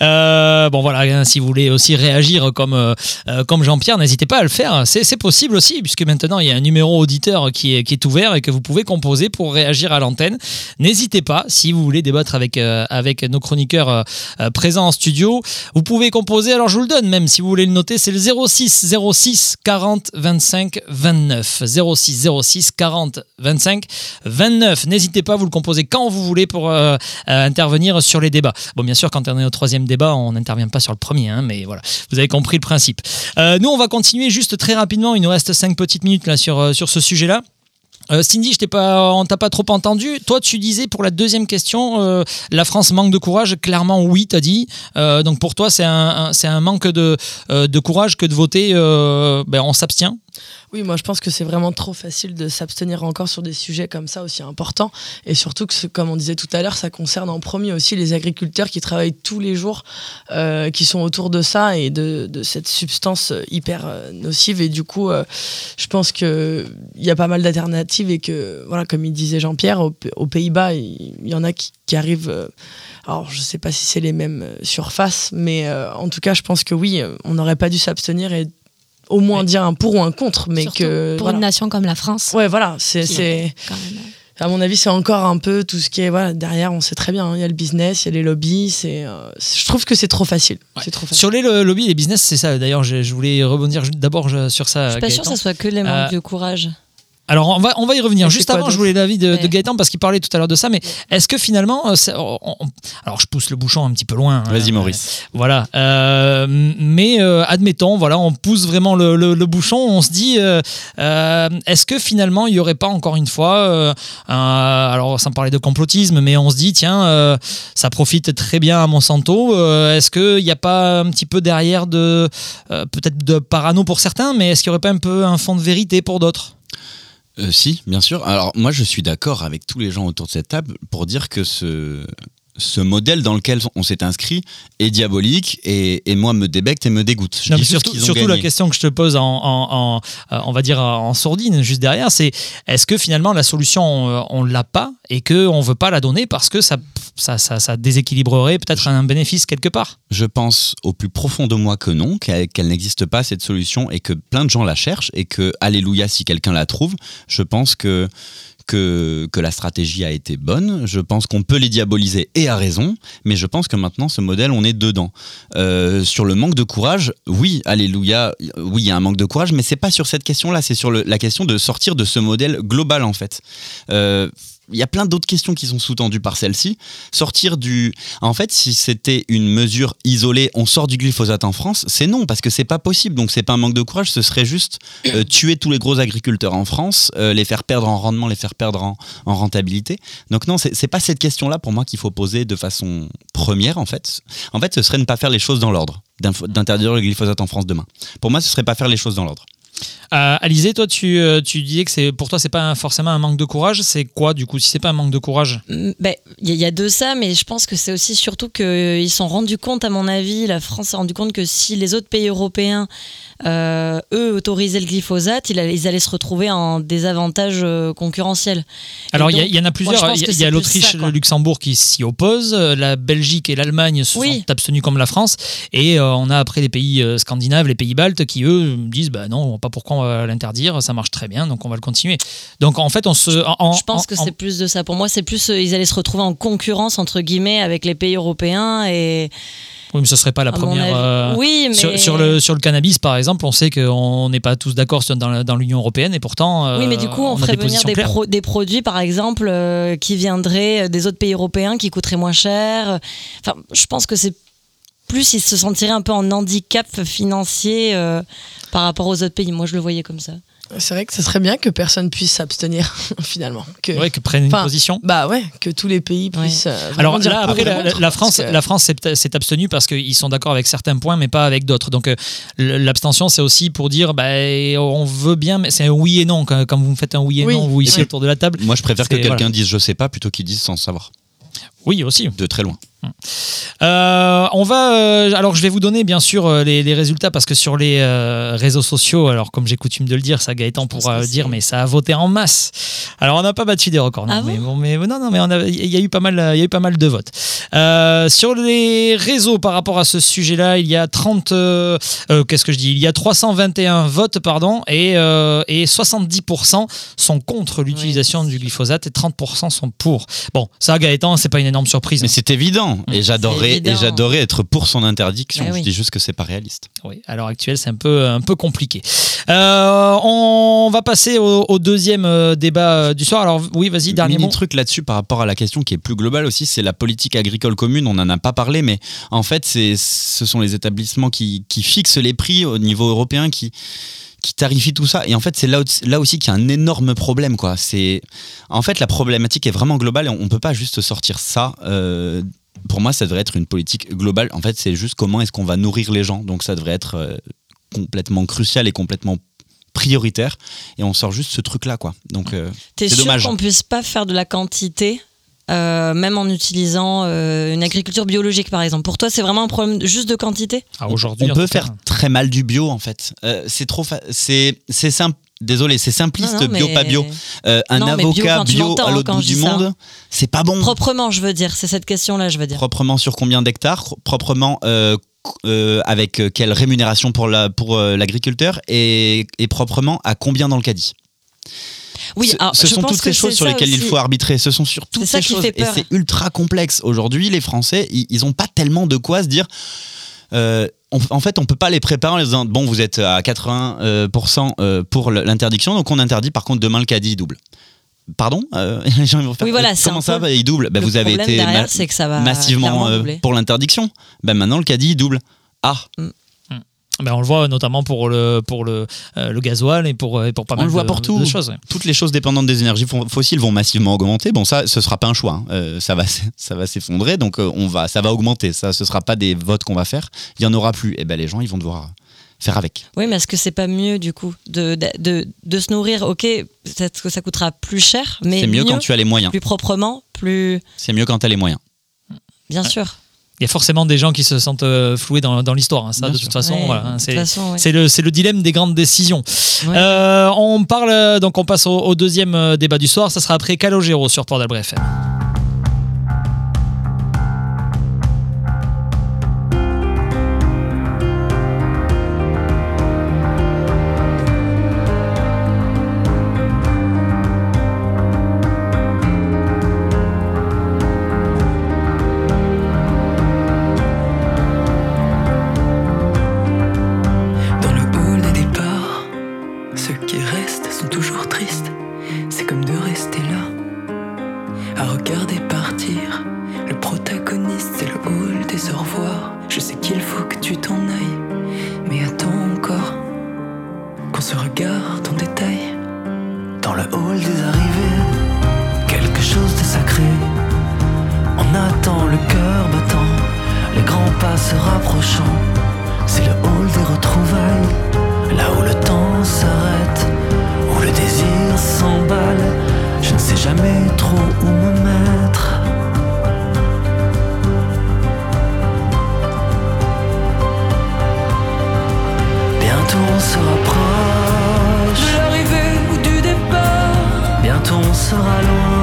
Euh, bon voilà, hein, si vous voulez aussi réagir comme, euh, euh, comme Jean-Pierre, n'hésitez pas à le faire. C'est c'est possible aussi, puisque maintenant il y a un numéro auditeur qui est, qui est ouvert et que vous pouvez composer pour réagir à l'antenne. N'hésitez pas, si vous voulez débattre avec, euh, avec nos chroniqueurs euh, euh, présents en studio, vous pouvez composer. Alors je vous le donne même, si vous voulez le noter, c'est le 06 06 40 25 29. 06 06 40 25 29. N'hésitez pas, vous le composez quand vous voulez pour euh, intervenir sur les débats. Bon, bien sûr, quand on est au troisième débat, on n'intervient pas sur le premier, hein, mais voilà, vous avez compris le principe. Nous, on va continuer juste très rapidement. Il nous reste cinq petites minutes là sur, sur ce sujet-là. Euh, Cindy, je pas, on t'a pas trop entendu. Toi, tu disais pour la deuxième question, euh, la France manque de courage. Clairement, oui, t'as dit. Euh, donc pour toi, c'est un, manque de, euh, de courage que de voter. ben, on s'abstient. Oui, moi je pense que c'est vraiment trop facile de s'abstenir encore sur des sujets comme ça aussi importants. Et surtout que, comme on disait tout à l'heure, ça concerne en premier aussi les agriculteurs qui travaillent tous les jours, euh, qui sont autour de ça et de, cette substance hyper euh, nocive. Et du coup, euh, je pense qu'il y a pas mal d'alternatives et que, voilà, comme il disait Jean-Pierre, au- aux, Pays-Bas, il y en a qui, arrivent. euh, alors, je sais pas si c'est les mêmes euh, surfaces, mais euh, en tout cas, je pense que oui, euh, on n'aurait pas dû s'abstenir et au moins dire un pour ou un contre, mais Surtout que pour voilà. une nation comme la France. Ouais, voilà, c'est, même. à mon avis, c'est encore un peu tout ce qui est, voilà, derrière, on sait très bien, hein, il y a le business, il y a les lobbies, c'est, euh, je trouve que c'est trop facile. Ouais. C'est trop facile. Sur les lo- lobbies et les business, c'est ça. D'ailleurs, je, je voulais rebondir d'abord sur ça. Je suis pas sûre Gaëtan. que ça soit que les manques Euh, de courage. Alors on va, on va y revenir. Et Juste avant, je voulais l'avis de, de. Gaëtan parce qu'il parlait tout à l'heure de ça. Mais est-ce que finalement, euh, c'est- on- on- alors je pousse le bouchon un petit peu loin. hein. Vas-y, Maurice. Voilà. Euh, mais euh, admettons, voilà, on pousse vraiment le, le- le bouchon. On se dit, euh, euh, est-ce que finalement, il n'y aurait pas encore une fois, euh, un- alors sans parler de complotisme, mais on se dit, tiens, euh, ça profite très bien à Monsanto. euh, est-ce qu'il n'y a pas un petit peu derrière de, euh, peut-être de parano pour certains, mais est-ce qu'il n'y aurait pas un peu un fond de vérité pour d'autres? Euh, si, bien sûr. Alors moi, je suis d'accord avec tous les gens autour de cette table pour dire que ce, ce modèle dans lequel on s'est inscrit est diabolique et, et moi me débecte et me dégoûte. Je Non, dis mais juste surtout, la question que je te pose en, en- en- euh, on va dire en sourdine juste derrière, c'est est-ce que finalement la solution euh, on l'a pas et que on veut pas la donner parce que ça ça, ça, ça déséquilibrerait peut-être un bénéfice quelque part? Je pense au plus profond de moi que non, qu'elle qu'elle n'existe pas cette solution et que plein de gens la cherchent et que, alléluia, si quelqu'un la trouve, je pense que, que, que la stratégie a été bonne. Je pense qu'on peut les diaboliser et à raison, mais je pense que maintenant, ce modèle, on est dedans. Euh, sur le manque de courage, oui, alléluia, oui, il y a un manque de courage, mais c'est pas sur cette question-là, c'est sur la question de sortir de ce modèle global, en fait. Euh, il y a plein d'autres questions qui sont sous-tendues par celle-ci. Sortir du. En fait, si c'était une mesure isolée, on sort du glyphosate en France, c'est non, parce que c'est pas possible. Donc c'est pas un manque de courage, ce serait juste euh, tuer tous les gros agriculteurs en France, euh, les faire perdre en rendement, les faire perdre en, en rentabilité. Donc non, c'est pas cette question-là pour moi qu'il faut poser de façon première, en fait. En fait, ce serait ne pas faire les choses dans l'ordre, d'interdire le glyphosate en France demain. Pour moi, ce serait pas faire les choses dans l'ordre. Euh, Alizé, toi tu, euh, tu disais que c'est pour toi c'est pas forcément un manque de courage, c'est quoi du coup si c'est pas un manque de courage? Mm, ben, Il y, a- il y a de ça, mais je pense que c'est aussi surtout qu'ils se sont rendus compte, à mon avis, la France s'est rendu compte que si les autres pays européens, euh, eux, autorisaient le glyphosate, ils allaient, ils allaient se retrouver en désavantage euh, concurrentiel. Alors il y, il en a plusieurs, il y a- il y l'Autriche, le Luxembourg qui s'y opposent, euh, la Belgique et l'Allemagne se Oui. sont abstenus comme la France, et euh, on a après les pays euh, scandinaves, les pays baltes qui eux disent bah non, on pas pourquoi on va l'interdire, ça marche très bien, donc on va le continuer. Donc en fait on se... en- je pense que c'est plus de ça. Pour moi, c'est plus euh, ils allaient se retrouver en concurrence entre guillemets avec les pays européens et Oui, mais ce serait pas la première. euh, oui, mais Sur, sur le, sur le cannabis, par exemple, on sait qu'on n'est pas tous d'accord dans, l'Union européenne et pourtant. euh, Oui, mais du coup, on, ferait des venir pro- des produits, par exemple, euh, qui viendraient des autres pays européens, qui coûteraient moins cher. Enfin, je pense que c'est plus ils se sentiraient un peu en handicap financier euh, par rapport aux autres pays. Moi, je le voyais comme ça. C'est vrai que ce serait bien que personne puisse s'abstenir, finalement. Que, Ouais, que prennent une position. Bah ouais, que tous les pays Ouais. puissent. euh, Alors dire là, après, la, contre, la France, que- la France s'est abstenue parce qu'ils sont d'accord avec certains points, mais pas avec d'autres. Donc euh, l'abstention, c'est aussi pour dire, bah, on veut bien, mais c'est un oui et non. Quand, quand vous me faites un oui et Oui. non, vous ici Oui. autour de la table. Moi, je préfère que quelqu'un voilà. dise je sais pas plutôt qu'il dise sans savoir. Oui, aussi. De très loin. Euh, on va. euh, alors, je vais vous donner bien sûr euh, les, les résultats parce que sur les euh, réseaux sociaux, alors comme j'ai coutume de le dire, ça Gaëtan pourra dire, mais ça a voté en masse. Alors, on n'a pas battu des records, non, Ah mais, bon, mais non, non, mais il y a eu pas mal, il y a eu pas mal de votes. Euh, sur les réseaux par rapport à ce sujet-là, il y a 30, euh, euh, qu'est-ce que je dis? Il y a 321 votes, pardon, et, euh, et 70% sont contre l'utilisation du glyphosate et 30% sont pour. Bon, ça, Gaëtan, c'est pas une énorme surprise. Mais c'est évident. Et j'adorerais, évident. et j'adorerais être pour son interdiction. Eh oui. Je dis juste que c'est pas réaliste. Oui, à l'heure actuelle, c'est un peu, un peu compliqué. Euh, on va passer au, au deuxième euh, débat euh, du soir. Alors, oui, vas-y, dernier Mini mot. truc là-dessus par rapport à la question qui est plus globale aussi, c'est la politique agricole commune. On n'en a pas parlé, mais en fait, c'est, ce sont les établissements qui, qui fixent les prix au niveau européen, qui qui tarifient tout ça. Et en fait, c'est là, là aussi qu'il y a un énorme problème. Quoi. C'est, en fait, la problématique est vraiment globale et on ne peut pas juste sortir ça. euh, pour moi, ça devrait être une politique globale. En fait, c'est juste comment est-ce qu'on va nourrir les gens. Donc, ça devrait être euh, complètement crucial et complètement prioritaire. Et on sort juste ce truc-là. Quoi. Donc, euh, T'es C'est sûr dommage. qu'on puisse pas faire de la quantité euh, même en utilisant euh, une agriculture biologique par exemple? Pour toi, c'est vraiment un problème juste de quantité? Ah, Aujourd'hui, on peut faire très mal du bio en fait. Euh, c'est trop, fa- c'est c'est simple. Désolé, c'est simpliste Non, non, bio mais- pas bio. Euh, un Non, mais bio, avocat bio, à l'autre bout du monde, c'est pas bon. Proprement, je veux dire, c'est cette question-là, je veux dire. Proprement sur combien d'hectares? Proprement euh, euh, avec quelle rémunération pour la pour l'agriculteur? Et, et proprement à combien dans le caddie? Oui, ce, alors, ce sont toutes ces choses sur lesquelles il faut arbitrer. Ce sont sur toutes ces qui choses et c'est ultra complexe. Aujourd'hui, les Français, ils, ils ont pas tellement de quoi se dire. euh, on- en fait, on peut pas les préparer en les disant bon, vous êtes à 80% euh, euh, pour le- l'interdiction, donc on interdit par contre demain le caddie double. Pardon Euh, les gens vont faire, Oui, voilà, euh, c'est Comment ça peu Il double? Ben, Vous avez été derrière, ma- c'est que ça va massivement euh, pour l'interdiction. Ben maintenant le caddie il double. Ah, Ben, on le voit notamment pour le, pour le, euh, le gasoil et pour, et pour pas On mal le voit de, pour tout. de choses. ouais. toutes les choses dépendantes des énergies fo- fossiles vont massivement augmenter. Bon, ça, ce sera pas un choix. hein. Euh, ça va, ça va s'effondrer, donc euh, on va, ça va augmenter. Ça, ce sera pas des votes qu'on va faire. Il y en aura plus. Et ben les gens, ils vont devoir faire avec. Oui, mais est-ce que c'est pas mieux du coup de, de, de, de se nourrir? Ok, peut-être que ça coûtera plus cher, mais C'est mieux quand tu as les moyens. plus proprement, plus C'est mieux quand tu as les moyens. bien sûr. Il y a forcément des gens qui se sentent euh, floués dans, dans l'histoire. hein. Ça, de toute façon, Ouais, voilà, hein, de c'est toute façon, ouais. c'est le, dilemme des grandes décisions. Ouais. Euh, on parle, euh, donc on passe au, au deuxième débat du soir. Ça sera après Calogero sur Port d'Albret sera.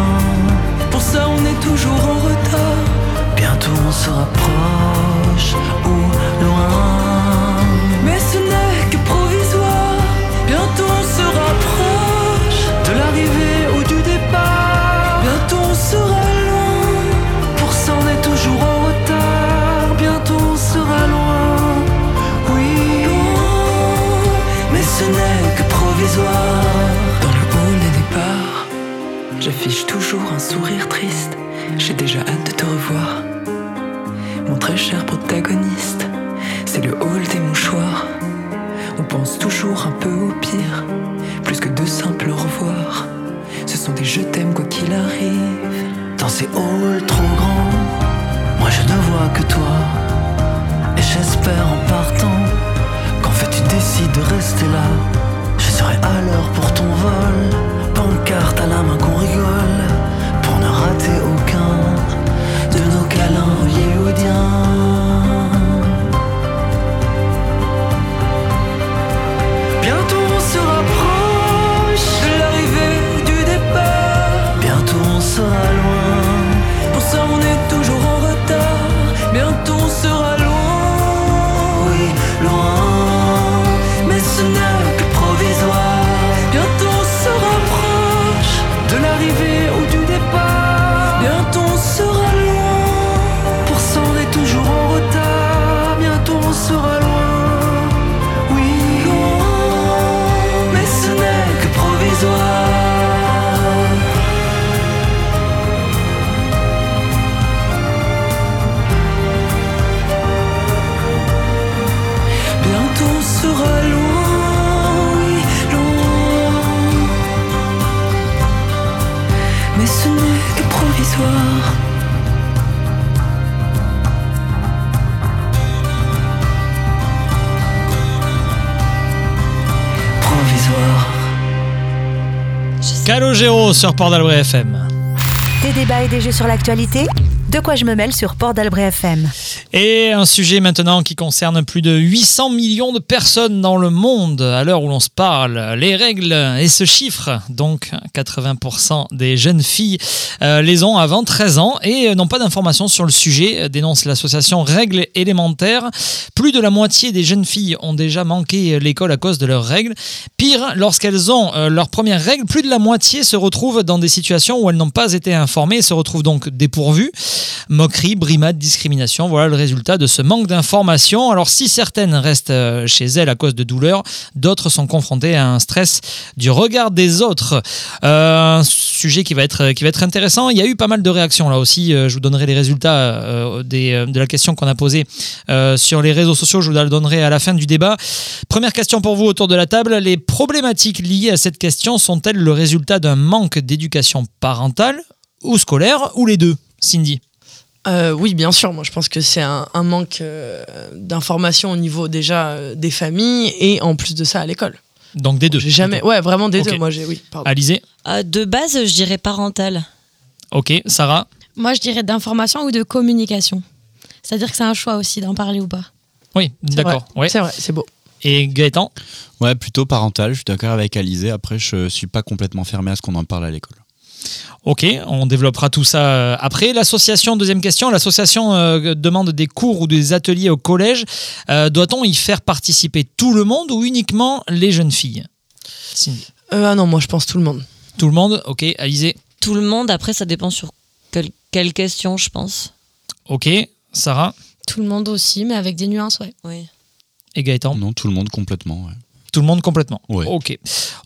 Sur Port d'Albret FM. Des débats et des jeux sur l'actualité De quoi je me mêle sur Port d'Albret FM. Et un sujet maintenant qui concerne plus de 800 millions de personnes dans le monde à l'heure où l'on se parle. Les règles et ce chiffre, donc 80% des jeunes filles euh, les ont avant 13 ans et euh, n'ont pas d'informations sur le sujet, euh, dénonce l'association Règles élémentaires. Plus de la moitié des jeunes filles ont déjà manqué l'école à cause de leurs règles. Pire, lorsqu'elles ont leurs premières règles, plus de la moitié se retrouvent dans des situations où elles n'ont pas été informées et se retrouvent donc dépourvues. Moquerie, brimade, discrimination, voilà le résultat de ce manque d'informations. Alors si certaines restent euh, chez elles à cause de douleurs, d'autres sont confrontées à un stress du regard des autres. Euh, un sujet qui va, être, qui va être intéressant. Il y a eu pas mal de réactions là aussi. Euh, je vous donnerai les résultats de la question qu'on a posée sur les réseaux sociaux. Je vous la donnerai à la fin du débat. Première question pour vous autour de la table. Les problématiques liées à cette question sont-elles le résultat d'un manque d'éducation parentale ou scolaire ou les deux Cindy? Euh, oui, bien sûr. Moi, je pense que c'est un, un manque euh, d'information au niveau déjà euh, des familles et en plus de ça à l'école. Donc des deux. J'ai jamais. Ouais, vraiment des deux. Moi, j'ai. Oui, pardon. Alizé Euh, de base, je dirais parental. Ok. Sarah Moi, je dirais d'information ou de communication. C'est-à-dire que c'est un choix aussi d'en parler ou pas. Oui, d'accord. Ouais. C'est vrai, c'est beau. Et Gaëtan Ouais, plutôt parental, je suis d'accord avec Alizé. Après, je suis pas complètement fermé à ce qu'on en parle à l'école. Ok, on développera tout ça euh, après. L'association, deuxième question, l'association euh, demande des cours ou des ateliers au collège. Euh, Doit-on y faire participer tout le monde ou uniquement les jeunes filles? Cindy. Euh, ah non, moi, je pense tout le monde. Tout le monde? Ok, Alizé Tout le monde, après, ça dépend sur quelle, quelle question, je pense. Ok, Sarah Tout le monde aussi, mais avec des nuances, ouais. Oui. et Gaëtan? Non, tout le monde complètement. ouais. Tout le monde complètement. Ouais. Ok.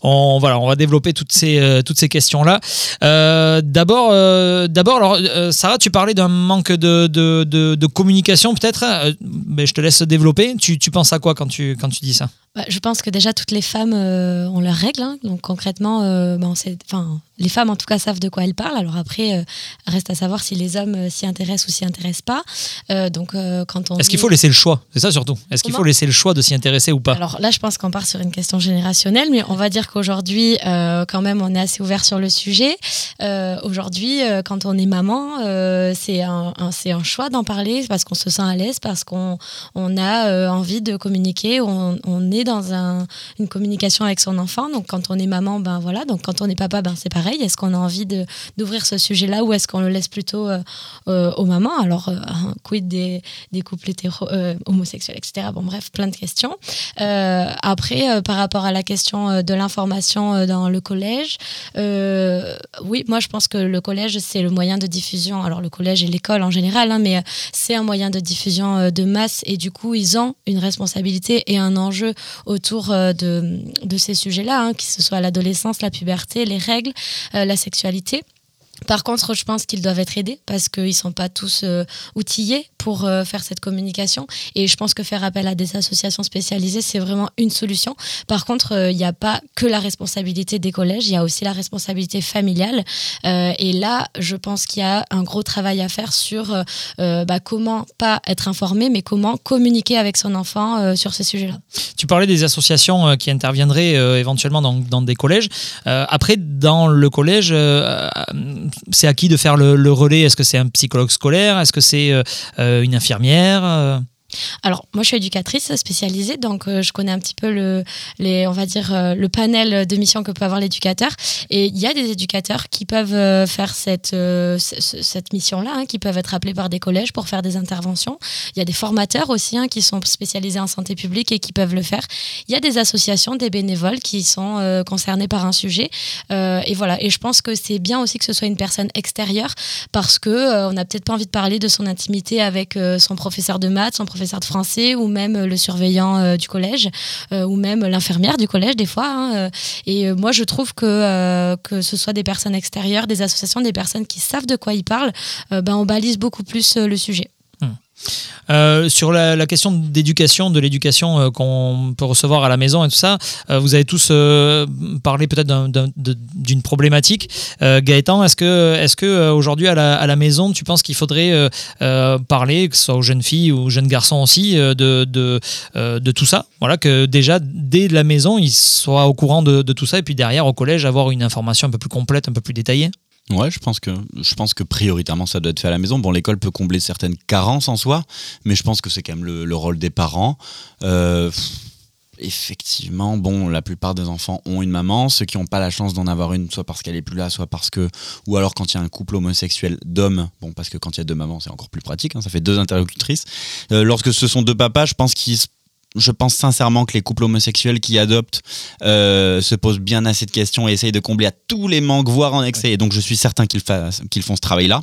On, voilà, on va développer toutes ces, euh, toutes ces questions-là. Euh, d'abord, euh, d'abord, alors, euh, Sarah, tu parlais d'un manque de, de, de- de communication, peut-être. Euh, ben, je te laisse développer. Tu, tu penses à quoi quand tu, quand tu dis ça? Bah, je pense que déjà toutes les femmes euh, ont leurs règles. hein. Donc concrètement, euh, bah, on sait- enfin, les femmes en tout cas savent de quoi elles parlent. Alors après, euh, reste à savoir si les hommes euh, s'y intéressent ou s'y intéressent pas. Euh, donc euh, quand on Est-ce qu'il faut laisser le choix? C'est ça surtout. Est-ce qu'il faut laisser le choix de s'y intéresser ou pas? Alors là, je pense qu'on part sur une question générationnelle, mais on va dire qu'aujourd'hui, quand même, on est assez ouvert sur le sujet. Aujourd'hui, quand on est maman, c'est un, un- c'est un choix d'en parler parce qu'on se sent à l'aise, parce qu'on on a envie de communiquer, on, on est dans un- une communication avec son enfant. Donc quand on est maman, ben voilà. Donc quand on est papa, ben c'est pareil. Est-ce qu'on a envie d'ouvrir ce sujet-là ou est-ce qu'on le laisse plutôt euh, euh, aux mamans? Alors, euh, quid des, couples hétéro, homosexuels, etc. Bon, bref, plein de questions. Après, par rapport à la question de l'information dans le collège, oui, moi je pense que le collège, c'est le moyen de diffusion. Alors, le collège et l'école en général, hein, mais c'est un moyen de diffusion de masse et du coup, ils ont une responsabilité et un enjeu autour de, ces sujets-là, hein, que ce soit l'adolescence, la puberté, les règles, la sexualité. Par contre, je pense qu'ils doivent être aidés parce qu'ils ne sont pas tous euh, outillés pour euh, faire cette communication. Et je pense que faire appel à des associations spécialisées, c'est vraiment une solution. Par contre, euh, il n'y a pas que la responsabilité des collèges, il y a aussi la responsabilité familiale. Et là, je pense qu'il y a un gros travail à faire sur bah, comment pas être informé, mais comment communiquer avec son enfant sur ces sujets-là. Tu parlais des associations qui interviendraient éventuellement dans, des collèges. Après, dans le collège, c'est à qui de faire le, relais? Est-ce que c'est un psychologue scolaire? Est-ce que c'est euh, euh, une infirmière Euh, Alors, moi, je suis éducatrice spécialisée, donc euh, je connais un petit peu le, on va dire, euh, le panel de missions que peut avoir l'éducateur. Et il y a des éducateurs qui peuvent euh, faire cette, ce- ce- cette mission-là, hein, qui peuvent être appelés par des collèges pour faire des interventions. Il y a des formateurs aussi hein, qui sont spécialisés en santé publique et qui peuvent le faire. Il y a des associations, des bénévoles qui sont concernés par un sujet. Et voilà. Et je pense que c'est bien aussi que ce soit une personne extérieure parce que on n'a peut-être pas envie de parler de son intimité avec son professeur de maths, son professeur de français ou même euh, le surveillant euh, du collège euh, ou même l'infirmière du collège des fois. hein, et moi, je trouve que que ce soit des personnes extérieures, des associations, des personnes qui savent de quoi ils parlent, ben on balise beaucoup plus le sujet. Euh, sur la, question d'éducation, de l'éducation euh, qu'on peut recevoir à la maison et tout ça, euh, vous avez tous parlé peut-être d'une problématique. Gaëtan, est-ce que, euh, aujourd'hui à la, maison, tu penses qu'il faudrait parler, que ce soit aux jeunes filles ou aux jeunes garçons aussi, de, tout ça? Voilà, que déjà dès la maison, ils soient au courant de tout ça et puis derrière au collège avoir une information un peu plus complète, un peu plus détaillée. Ouais, je pense que je pense que prioritairement ça doit être fait à la maison. Bon, l'école peut combler certaines carences en soi, mais je pense que c'est quand même le, le rôle des parents. Euh, effectivement, bon, la plupart des enfants ont une maman. Ceux qui n'ont pas la chance d'en avoir une, soit parce qu'elle est plus là, soit parce que, ou alors quand il y a un couple homosexuel d'hommes, bon, parce que quand il y a deux mamans, c'est encore plus pratique. hein, ça fait deux interlocutrices. Euh, lorsque ce sont deux papas, je pense qu'ils je pense sincèrement que les couples homosexuels qui adoptent euh, se posent bien assez de questions et essayent de combler à tous les manques, voire en excès. Et donc, je suis certain qu'ils font ce travail-là.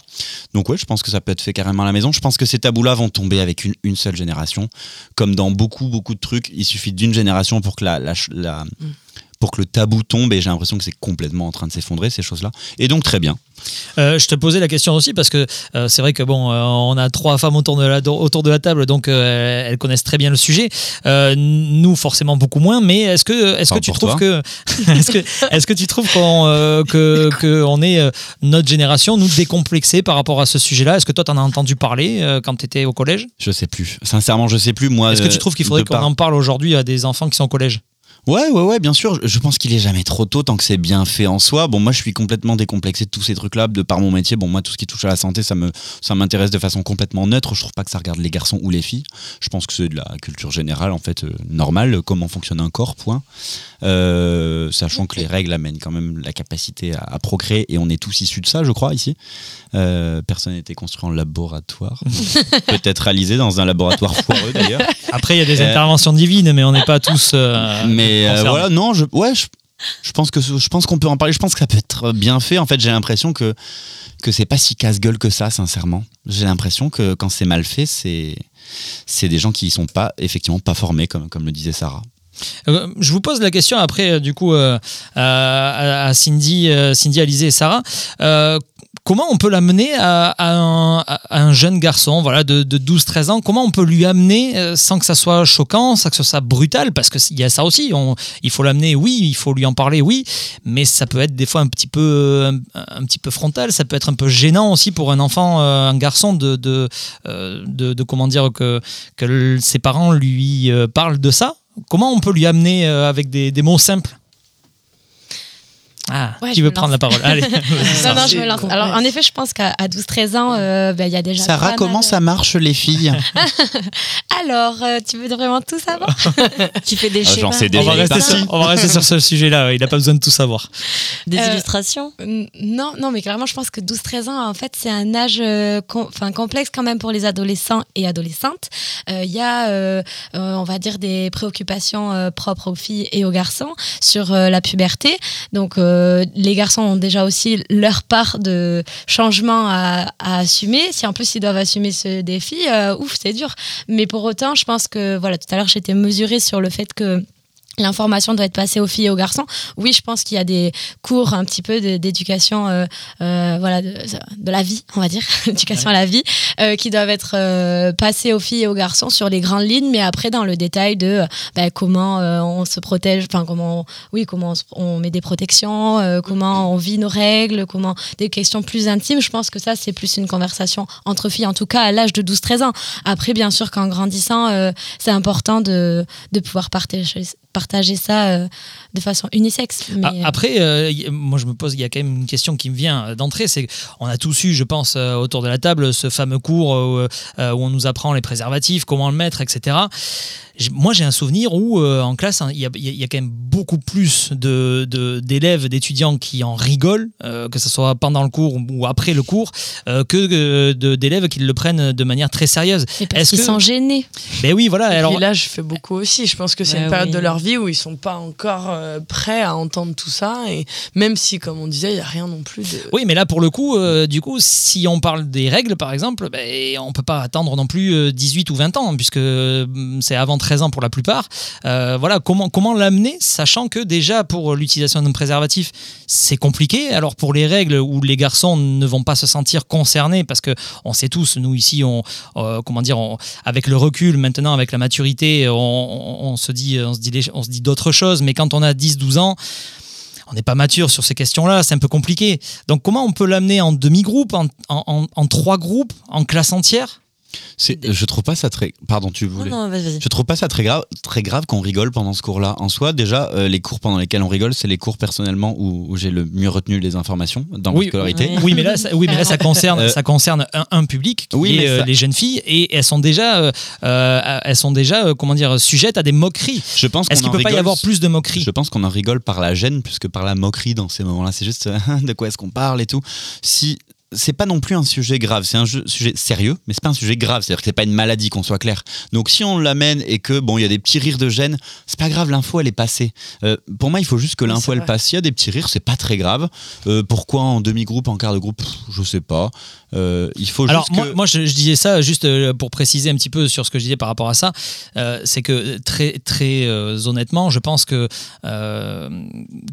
Donc, ouais, je pense que ça peut être fait carrément à la maison. Je pense que ces tabous-là vont tomber avec une, une seule génération. Comme dans beaucoup, beaucoup de trucs, il suffit d'une génération pour que la, la, ch- la- pour que le tabou tombe et j'ai l'impression que c'est complètement en train de s'effondrer ces choses-là et donc très bien Euh, je te posais la question aussi parce que euh, c'est vrai que bon, euh, on a trois femmes autour de la, autour de la table, donc elles connaissent très bien le sujet. Nous, forcément, beaucoup moins. Mais est-ce que, est-ce que tu trouves que, est-ce que, est-ce que tu trouves qu'on, que, que on est notre génération, nous décomplexés par rapport à ce sujet-là? Est-ce que toi, t'en as entendu parler quand tu étais au collège? Je sais plus. Sincèrement je sais plus moi Est-ce que tu trouves qu'il faudrait qu'on par- en parle aujourd'hui à des enfants qui sont au collège? Ouais, ouais, ouais, bien sûr. Je- pense qu'il est jamais trop tôt tant que c'est bien fait en soi. Bon, moi, je suis complètement décomplexé de tous ces trucs-là, de par mon métier. Bon, moi, tout ce qui touche à la santé, ça me, ça m'intéresse de façon complètement neutre. Je trouve pas que ça regarde les garçons ou les filles. Je pense que c'est de la culture générale, en fait, euh, normale. Comment fonctionne un corps, point. Euh, sachant que les règles amènent quand même la capacité à, à procréer et on est tous issus de ça, je crois, ici. Euh, personne n'a été construit en laboratoire. Peut-être réalisé dans un laboratoire foireux, d'ailleurs. Après, il y a des Euh, interventions divines, mais on n'est pas tous. euh, mais euh, voilà, non, je, ouais, je, je pense que je pense qu'on peut en parler. Je pense que ça peut être bien fait. En fait, j'ai l'impression que que c'est pas si casse-gueule que ça, sincèrement. J'ai l'impression que quand c'est mal fait, c'est c'est des gens qui sont pas effectivement pas formés, comme comme le disait Sarah. Euh, je vous pose la question après, euh, du coup, euh, à, à Cindy, Cindy, Alizé et Sarah. Comment on peut l'amener à, un, jeune garçon voilà, de, de 12-13 ans? Comment on peut lui amener euh, sans que ça soit choquant, sans que ce soit brutal? Parce qu'il y a ça aussi. Il faut l'amener, oui, il faut lui en parler, oui, mais ça peut être des fois un petit peu, un, petit peu frontal. Ça peut être un peu gênant aussi pour un enfant, euh, un garçon, euh, de, comment dire que, ses parents lui parlent de ça. Comment on peut lui amener avec des mots simples? Ah, Ouais, qui veut prendre la parole Allez. Non, non, je me lance. Alors, en effet, je pense qu'à à 12-13 ans, euh, ben, il y a déjà. Sarah, pas comment mal- ça marche les filles Alors, euh, tu veux vraiment tout savoir? Tu fais des Ah, j'en schémas, sais on, va rester sur, on va rester sur ce sujet-là. Il n'a pas besoin de tout savoir. des Euh, illustrations? Non, non, mais clairement, je pense que 12-13 ans, en fait, c'est un âge com- complexe quand même pour les adolescents et adolescentes. Euh, Il y a, euh, euh, on va dire, des préoccupations euh, propres aux filles et aux garçons sur euh, la puberté. Donc, euh, les garçons ont déjà aussi leur part de changement à, assumer. Si en plus ils doivent assumer ce défi, euh, ouf, c'est dur. Mais pour autant, je pense que, voilà, tout à l'heure, j'étais mesurée sur le fait que L'information doit être passée aux filles et aux garçons. Oui, je pense qu'il y a des cours un petit peu d'éducation, euh, euh, voilà, de, la vie, on va dire, éducation à la vie, euh, qui doivent être euh, passés aux filles et aux garçons sur les grandes lignes, mais après dans le détail de ben, comment euh, on se protège, enfin comment, oui, comment on, on met des protections, comment on vit nos règles, comment des questions plus intimes. Je pense que ça c'est plus une conversation entre filles, en tout cas à l'âge de 12-13 ans. Après, bien sûr, qu'en grandissant, c'est important de, de pouvoir partager ça euh, de façon unisexe. Mais, Ah, Après, euh, moi je me pose, il y a quand même une question qui me vient euh, d'entrée, c'est qu'on a tous eu, je pense, euh, autour de la table, ce fameux cours euh, euh, où on nous apprend les préservatifs, comment le mettre, etc. Moi j'ai un souvenir où euh, en classe, hein, il y, a, y y quand même beaucoup plus de- de- d'élèves, d'étudiants qui en rigolent, euh, que ce soit pendant le cours ou après le cours, euh, que euh, d'élèves qui le prennent de manière très sérieuse. mais parce est-ce qu'ils que- sont gênés. Ben oui, voilà. Et Alors, puis l'âge fait beaucoup aussi. Je pense que c'est une période oui. de leur vie où ils sont pas encore euh, prêts à entendre tout ça. Et même si, comme on disait, il y a rien non plus de. Oui, mais là, pour le coup, euh, du coup, si on parle des règles, par exemple, ben, on peut pas attendre non plus euh, 18 ou 20 ans, puisque c'est avant 13 ans pour la plupart. Euh, voilà, comment, comment l'amener, sachant que déjà, pour l'utilisation d'un préservatif, c'est compliqué. Alors, pour les règles où les garçons ne vont pas se sentir concernés, parce que on sait tous, nous ici, on, euh, comment dire, avec le recul, maintenant, avec la maturité, on, se dit, on se dit, on se dit d'autres choses, mais quand on a 10-12 ans, on n'est pas mature sur ces questions-là, c'est un peu compliqué. Donc comment on peut l'amener en demi-groupe, en trois groupes, en classe entière? C'est- Je trouve pas ça très. Pardon, tu voulais. non, vas-y, vas-y. Je trouve pas ça très grave, très grave qu'on rigole pendant ce cours-là. En soi, déjà, euh, les cours pendant lesquels on rigole, c'est les cours personnellement où, où j'ai le mieux retenu les informations dans ma Oui, scolarité. Ouais. Oui, mais là, ça, oui, mais là, ça concerne, Euh, ça concerne un, un public qui Oui, est euh, ça- les jeunes filles et elles sont déjà, elles sont déjà, euh, comment dire, sujettes à des moqueries. Je pense Est-ce qu'il peut pas y avoir plus de moqueries Je pense qu'on en rigole par la gêne plus que par la moquerie dans ces moments-là. C'est juste de quoi est-ce qu'on parle et tout. Si c'est pas non plus un sujet grave, c'est un jeu- sujet sérieux, mais c'est pas un sujet grave, c'est-à-dire que c'est pas une maladie qu'on soit clair. Donc si on l'amène et que bon, il y a des petits rires de gêne, c'est pas grave, l'info elle est passée. Euh, pour moi, il faut juste que l'info elle vrai. passe. S'il y a des petits rires, c'est pas très grave. Euh, pourquoi en demi-groupe, en quart de groupe, Pff, je sais pas. Euh, il faut Alors juste moi, que moi, je, je disais ça juste pour préciser un petit peu sur ce que je disais par rapport à ça, c'est que très très honnêtement, je pense que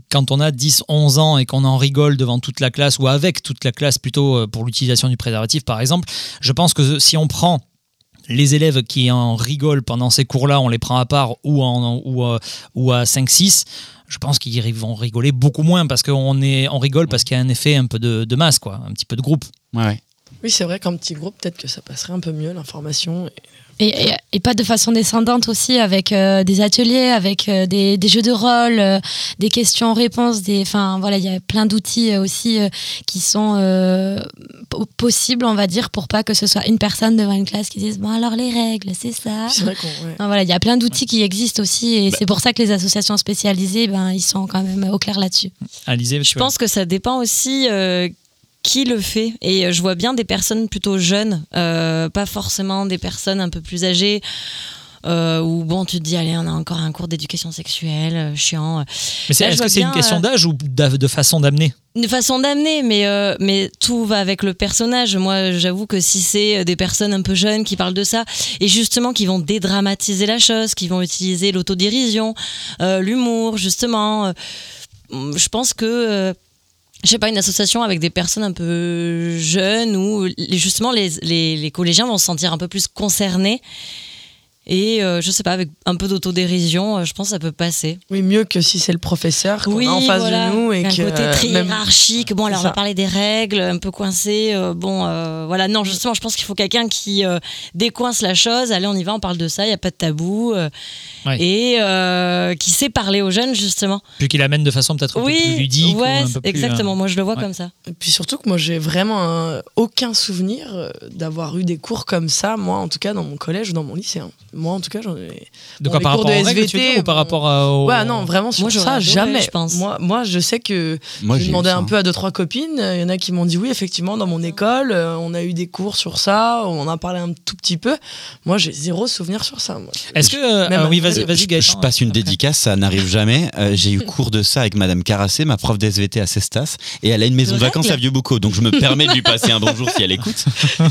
quand on a 10, 11 ans et qu'on en rigole devant toute la classe ou avec toute la classe plutôt euh, pour l'utilisation du préservatif par exemple, je pense que si on prend les élèves qui en rigolent pendant ces cours-là, on les prend à part ou, en, ou, euh, ou à 5-6, je pense qu'ils vont rigoler beaucoup moins parce qu'on est, on rigole parce qu'il y a un effet un peu de, de masse, quoi, un petit peu de groupe. Ouais, ouais. Oui, c'est vrai qu'en petit groupe, peut-être que ça passerait un peu mieux l'information. Et, et- et pas de façon descendante aussi, avec euh, des ateliers, avec euh, des, des jeux de rôle, euh, des questions-réponses. Des, enfin, voilà, il y a plein d'outils euh, aussi euh, qui sont euh, po- possibles, on va dire, pour pas que ce soit une personne devant une classe qui dise Bon, alors les règles, c'est ça. C'est vrai qu'on. ouais. Non, voilà, il y a plein d'outils qui existent aussi, et c'est pour ça que les associations spécialisées, ben, ils sont quand même au clair là-dessus. Alizé, Je pense que ça dépend aussi euh, qui le fait. Et euh, je vois bien des personnes plutôt jeunes, euh, pas forcément des personnes un peu plus âgées. Euh, où bon, tu te dis, allez, on a encore un cours d'éducation sexuelle, euh, chiant. Mais c'est- est-ce que c'est une question d'âge ou de façon d'amener? Une façon d'amener, mais, euh, mais tout va avec le personnage. Moi, j'avoue que si c'est des personnes un peu jeunes qui parlent de ça, et justement qui vont dédramatiser la chose, qui vont utiliser l'autodérision, euh, l'humour, justement, euh, je pense que. Je sais pas, une association avec des personnes un peu jeunes où justement les, les, les collégiens vont se sentir un peu plus concernés. Et euh, je sais pas, avec un peu d'autodérision, euh, je pense que ça peut passer. Oui, mieux que si c'est le professeur qu'on Oui, a en face voilà. de nous et un que côté très même- hiérarchique. Bon, alors on va ça. parler des règles, un peu coincé. euh, bon, euh, voilà. Non, justement, je pense qu'il faut quelqu'un qui euh, décoince la chose. Allez, on y va, on parle de ça. Il y a pas de tabou euh, Ouais. et euh, qui sait parler aux jeunes justement. Puis qu'il amène de façon peut-être un oui, peu plus ludique. ou ouais, un peu plus, exactement. euh, Moi, je le vois ouais. comme ça. Et puis surtout que moi, j'ai vraiment un- aucun souvenir euh, d'avoir eu des cours comme ça, moi en tout cas dans mon collège ou dans mon lycée. hein. Moi en tout cas, j'en ai. De quoi par cours rapport de aux règles, tu veux SVT, dire, ou par rapport à, au... Ouais, non, vraiment sur Moi, ça, adoré, jamais. je pense. Moi, moi, je sais que Moi, j'ai demandé un peu à deux trois copines. Il y en a qui m'ont dit oui, effectivement, dans mon école, euh, on a eu des cours sur ça, on en a parlé un tout petit peu. Moi, j'ai zéro souvenir sur ça. moi. Est-ce que. euh, Même ah oui, vas-y, vas-y, je, Gaëtan. je passe une après. dédicace, ça n'arrive jamais. Euh, j'ai eu cours de ça avec Madame Carassé, ma prof d'SVT à Cestas, et elle a une maison de, De vacances à Vieux-Bocaux, donc je me permets de lui passer un bonjour si elle écoute.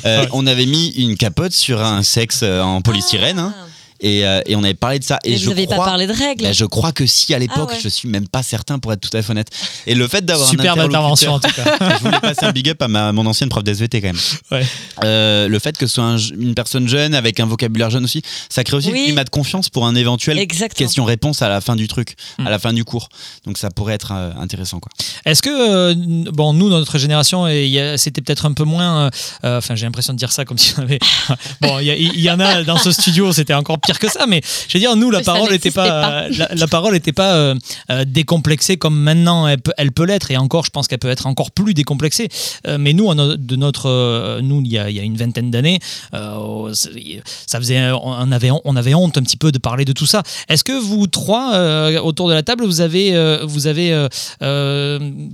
Euh, on avait mis une capote sur un sexe euh, en polystyrène, hein, et, euh, et on avait parlé de ça. Et Mais je vous n'avez crois, pas parlé de règles. bah, je crois que si à l'époque, Ah ouais. je suis même pas certain pour être tout à fait honnête. Et le fait d'avoir un Superbe intervention en tout cas. je voulais passer un big up à ma, mon ancienne prof d'SVT quand même. Ouais. Euh, le fait que ce soit un une personne jeune avec un vocabulaire jeune aussi, ça crée aussi Oui. un climat de confiance pour un éventuel question-réponse à la fin du truc, Hmm. à la fin du cours. Donc ça pourrait être euh, intéressant quoi. Est-ce que, euh, bon, nous, dans notre génération, et c'était peut-être un peu moins. euh, euh, Enfin, j'ai l'impression de dire ça comme si on avait. bon, il y, a- il y en a dans ce studio, c'était encore pire que ça, mais je veux dire, nous, la ça parole n'était pas, pas. La, la parole n'était pas euh, euh, décomplexée comme maintenant elle peut, elle peut l'être, et encore, je pense qu'elle peut être encore plus décomplexée. Euh, mais nous, de notre, nous, il y, a, il y a une vingtaine d'années, ça faisait, on avait, on avait honte un petit peu de parler de tout ça. Est-ce que vous trois, autour de la table, vous avez, vous avez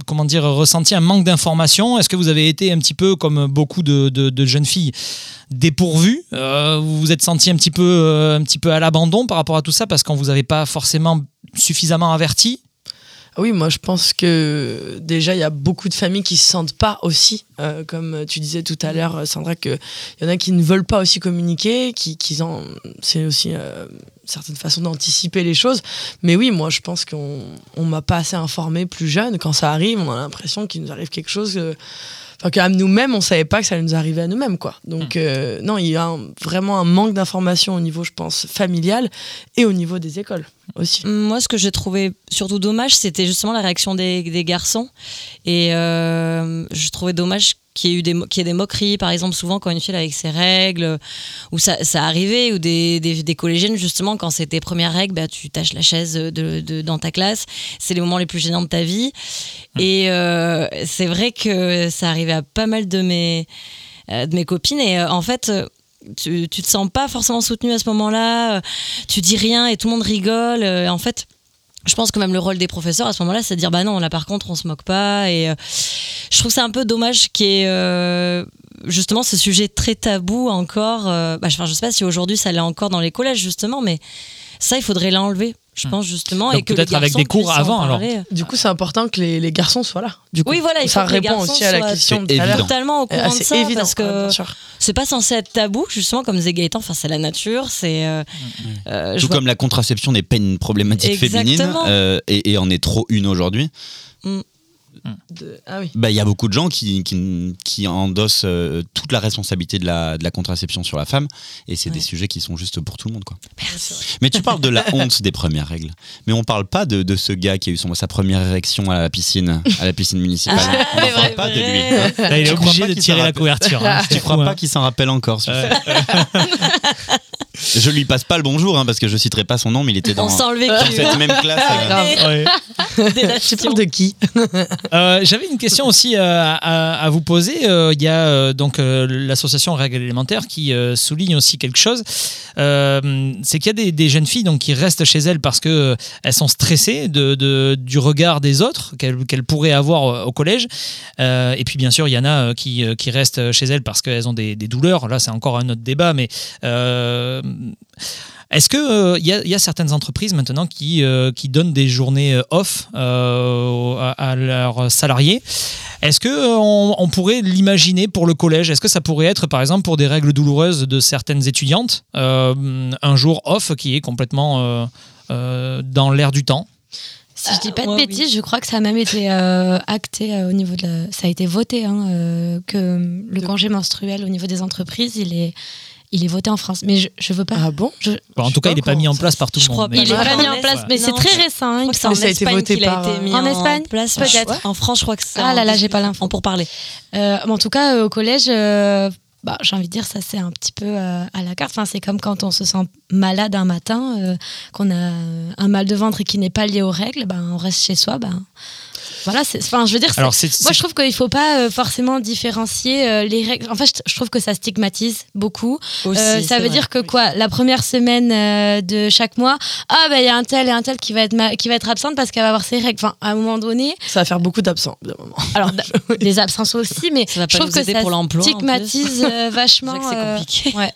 comment dire, ressenti un manque d'information Est-ce que vous avez été un petit peu comme beaucoup de, de- de jeunes filles dépourvues? Vous vous êtes senti un petit peu, un petit peu à l'abandon par rapport à tout ça parce qu'on vous avait pas forcément suffisamment averti Oui, moi je pense que déjà il y a beaucoup de familles qui se sentent pas aussi, euh, comme tu disais tout à l'heure, Sandra, qu'il y en a qui ne veulent pas aussi communiquer, qui, qui en, c'est aussi euh, une certaine d'anticiper les choses. Mais oui, moi je pense qu'on on m'a pas assez informé plus jeune. Quand ça arrive, on a l'impression qu'il nous arrive quelque chose. euh, Enfin, qu'à nous-mêmes, on savait pas que ça allait nous arriver à nous-mêmes, quoi. Donc, euh, non, il y a un- vraiment un manque d'information au niveau, je pense, familial et au niveau des écoles aussi. Moi, ce que j'ai trouvé surtout dommage, c'était justement la réaction des, des garçons. Et euh, je trouvais dommage qu'il y ait eu des, des moqueries, par exemple, souvent quand une fille avec ses règles, où ça, ça arrivait, ou des, des, des collégiennes, justement, quand c'est tes premières règles, bah, tu tâches la chaise de, de- dans ta classe. C'est les moments les plus gênants de ta vie. Et euh, c'est vrai que ça arrivait à pas mal de mes, euh, de mes copines. Et euh, en fait, tu, tu te sens pas forcément soutenu à ce moment-là. Tu dis rien et tout le monde rigole. en fait, je pense que même le rôle des professeurs à ce moment-là, c'est de dire bah non, là par contre, on se moque pas. Et euh, je trouve c'est un peu dommage qu'il y ait euh, justement ce sujet très tabou encore. euh, bah, je, enfin, je sais pas si aujourd'hui ça l'est encore dans les collèges justement, mais ça, il faudrait l'enlever. Je pense justement Donc et que peut-être avec des cours avant, alors. Du coup, c'est important que les, les garçons soient là. Du coup. Oui, voilà, il ça faut que les répond garçons aussi à la soient question de évident. totalement au Ah, courant de c'est ça évident, parce que c'est pas censé être tabou justement comme disait Gaëtan enfin c'est la nature c'est euh, euh, Tout vois- comme la contraception n'est pas une problématique féminine euh, et, et en est trop une aujourd'hui, De- Ah oui. bah, il y a beaucoup de gens qui, qui, qui endossent euh, toute la responsabilité de la, de la contraception sur la femme et c'est des sujets qui sont juste pour tout le monde. Quoi. Mais tu parles de la honte des premières règles. Mais on parle pas de, de ce gars qui a eu son, sa première érection à la piscine, à la piscine municipale. Ah, on parle vrai, pas de lui. Là, il est obligé pas de tirer la couverture. hein. Tu crois pas hein. qu'il s'en rappelle encore sur Ouais. Je lui passe pas le bonjour hein, parce que je citerai pas son nom, mais il était dans, on dans cette même classe. euh, Ouais. Tu parles de qui Euh, J'avais une question aussi euh, à, à vous poser. Euh, Il y a euh, donc euh, l'association Règles élémentaires qui euh, souligne aussi quelque chose. Euh, c'est qu'il y a des, des jeunes filles donc qui restent chez elles parce que euh, elles sont stressées de, de- du regard des autres qu'elles pourraient avoir euh, au collège. Euh, et puis bien sûr, il y en a euh, qui, euh, qui restent chez elles parce qu'elles ont des, des douleurs. Là, c'est encore un autre débat, mais euh, est-ce que euh, il y, a- il y a certaines entreprises maintenant qui, euh, qui donnent des journées euh, off euh, à, à leurs salariés? Est-ce que euh, on, on pourrait l'imaginer pour le collège? Est-ce que ça pourrait être, par exemple, pour des règles douloureuses de certaines étudiantes, euh, un jour off qui est complètement euh, euh, dans l'air du temps? Si je dis pas de Ouais, oui. bêtises, je crois que ça a même été euh, acté euh, au niveau de la... Ça a été voté, hein, euh, que le congé menstruel au niveau des entreprises, il est, il est voté en France. Mais je, je veux pas... Ah bon je- Bon, En tout cas, il n'est pas mis en place par tout Je le crois monde. Il est Ah, pas en mis en place, mais c'est très récent. hein, ça a été voté par, été mis En Espagne place. Peut-être. En France, je crois que c'est. Ah là là, j'ai pas l'info. En pour parler. Euh, mais en tout cas, euh, au collège, euh, bah, j'ai envie de dire, ça c'est un petit peu euh, à la carte. Enfin, c'est comme quand on se sent malade un matin, euh, qu'on a un mal de ventre et qui n'est pas lié aux règles, ben, on reste chez soi. Ben, voilà, c'est- enfin, je veux dire, moi je trouve qu'il ne faut pas euh, forcément différencier euh, les règles. En fait, je, je trouve que ça stigmatise beaucoup. Aussi, Euh, c'est ça veut vrai. dire que quoi La première semaine euh, de chaque mois, ah ben il y a un tel et un tel qui va être ma- qui va être absente parce qu'elle va avoir ses règles. Enfin, à un moment donné, Ça va faire beaucoup d'absents. alors des absences aussi, mais Ça va pas je trouve que ça pour stigmatise euh, C'est vachement. vrai que c'est euh, compliqué. ouais.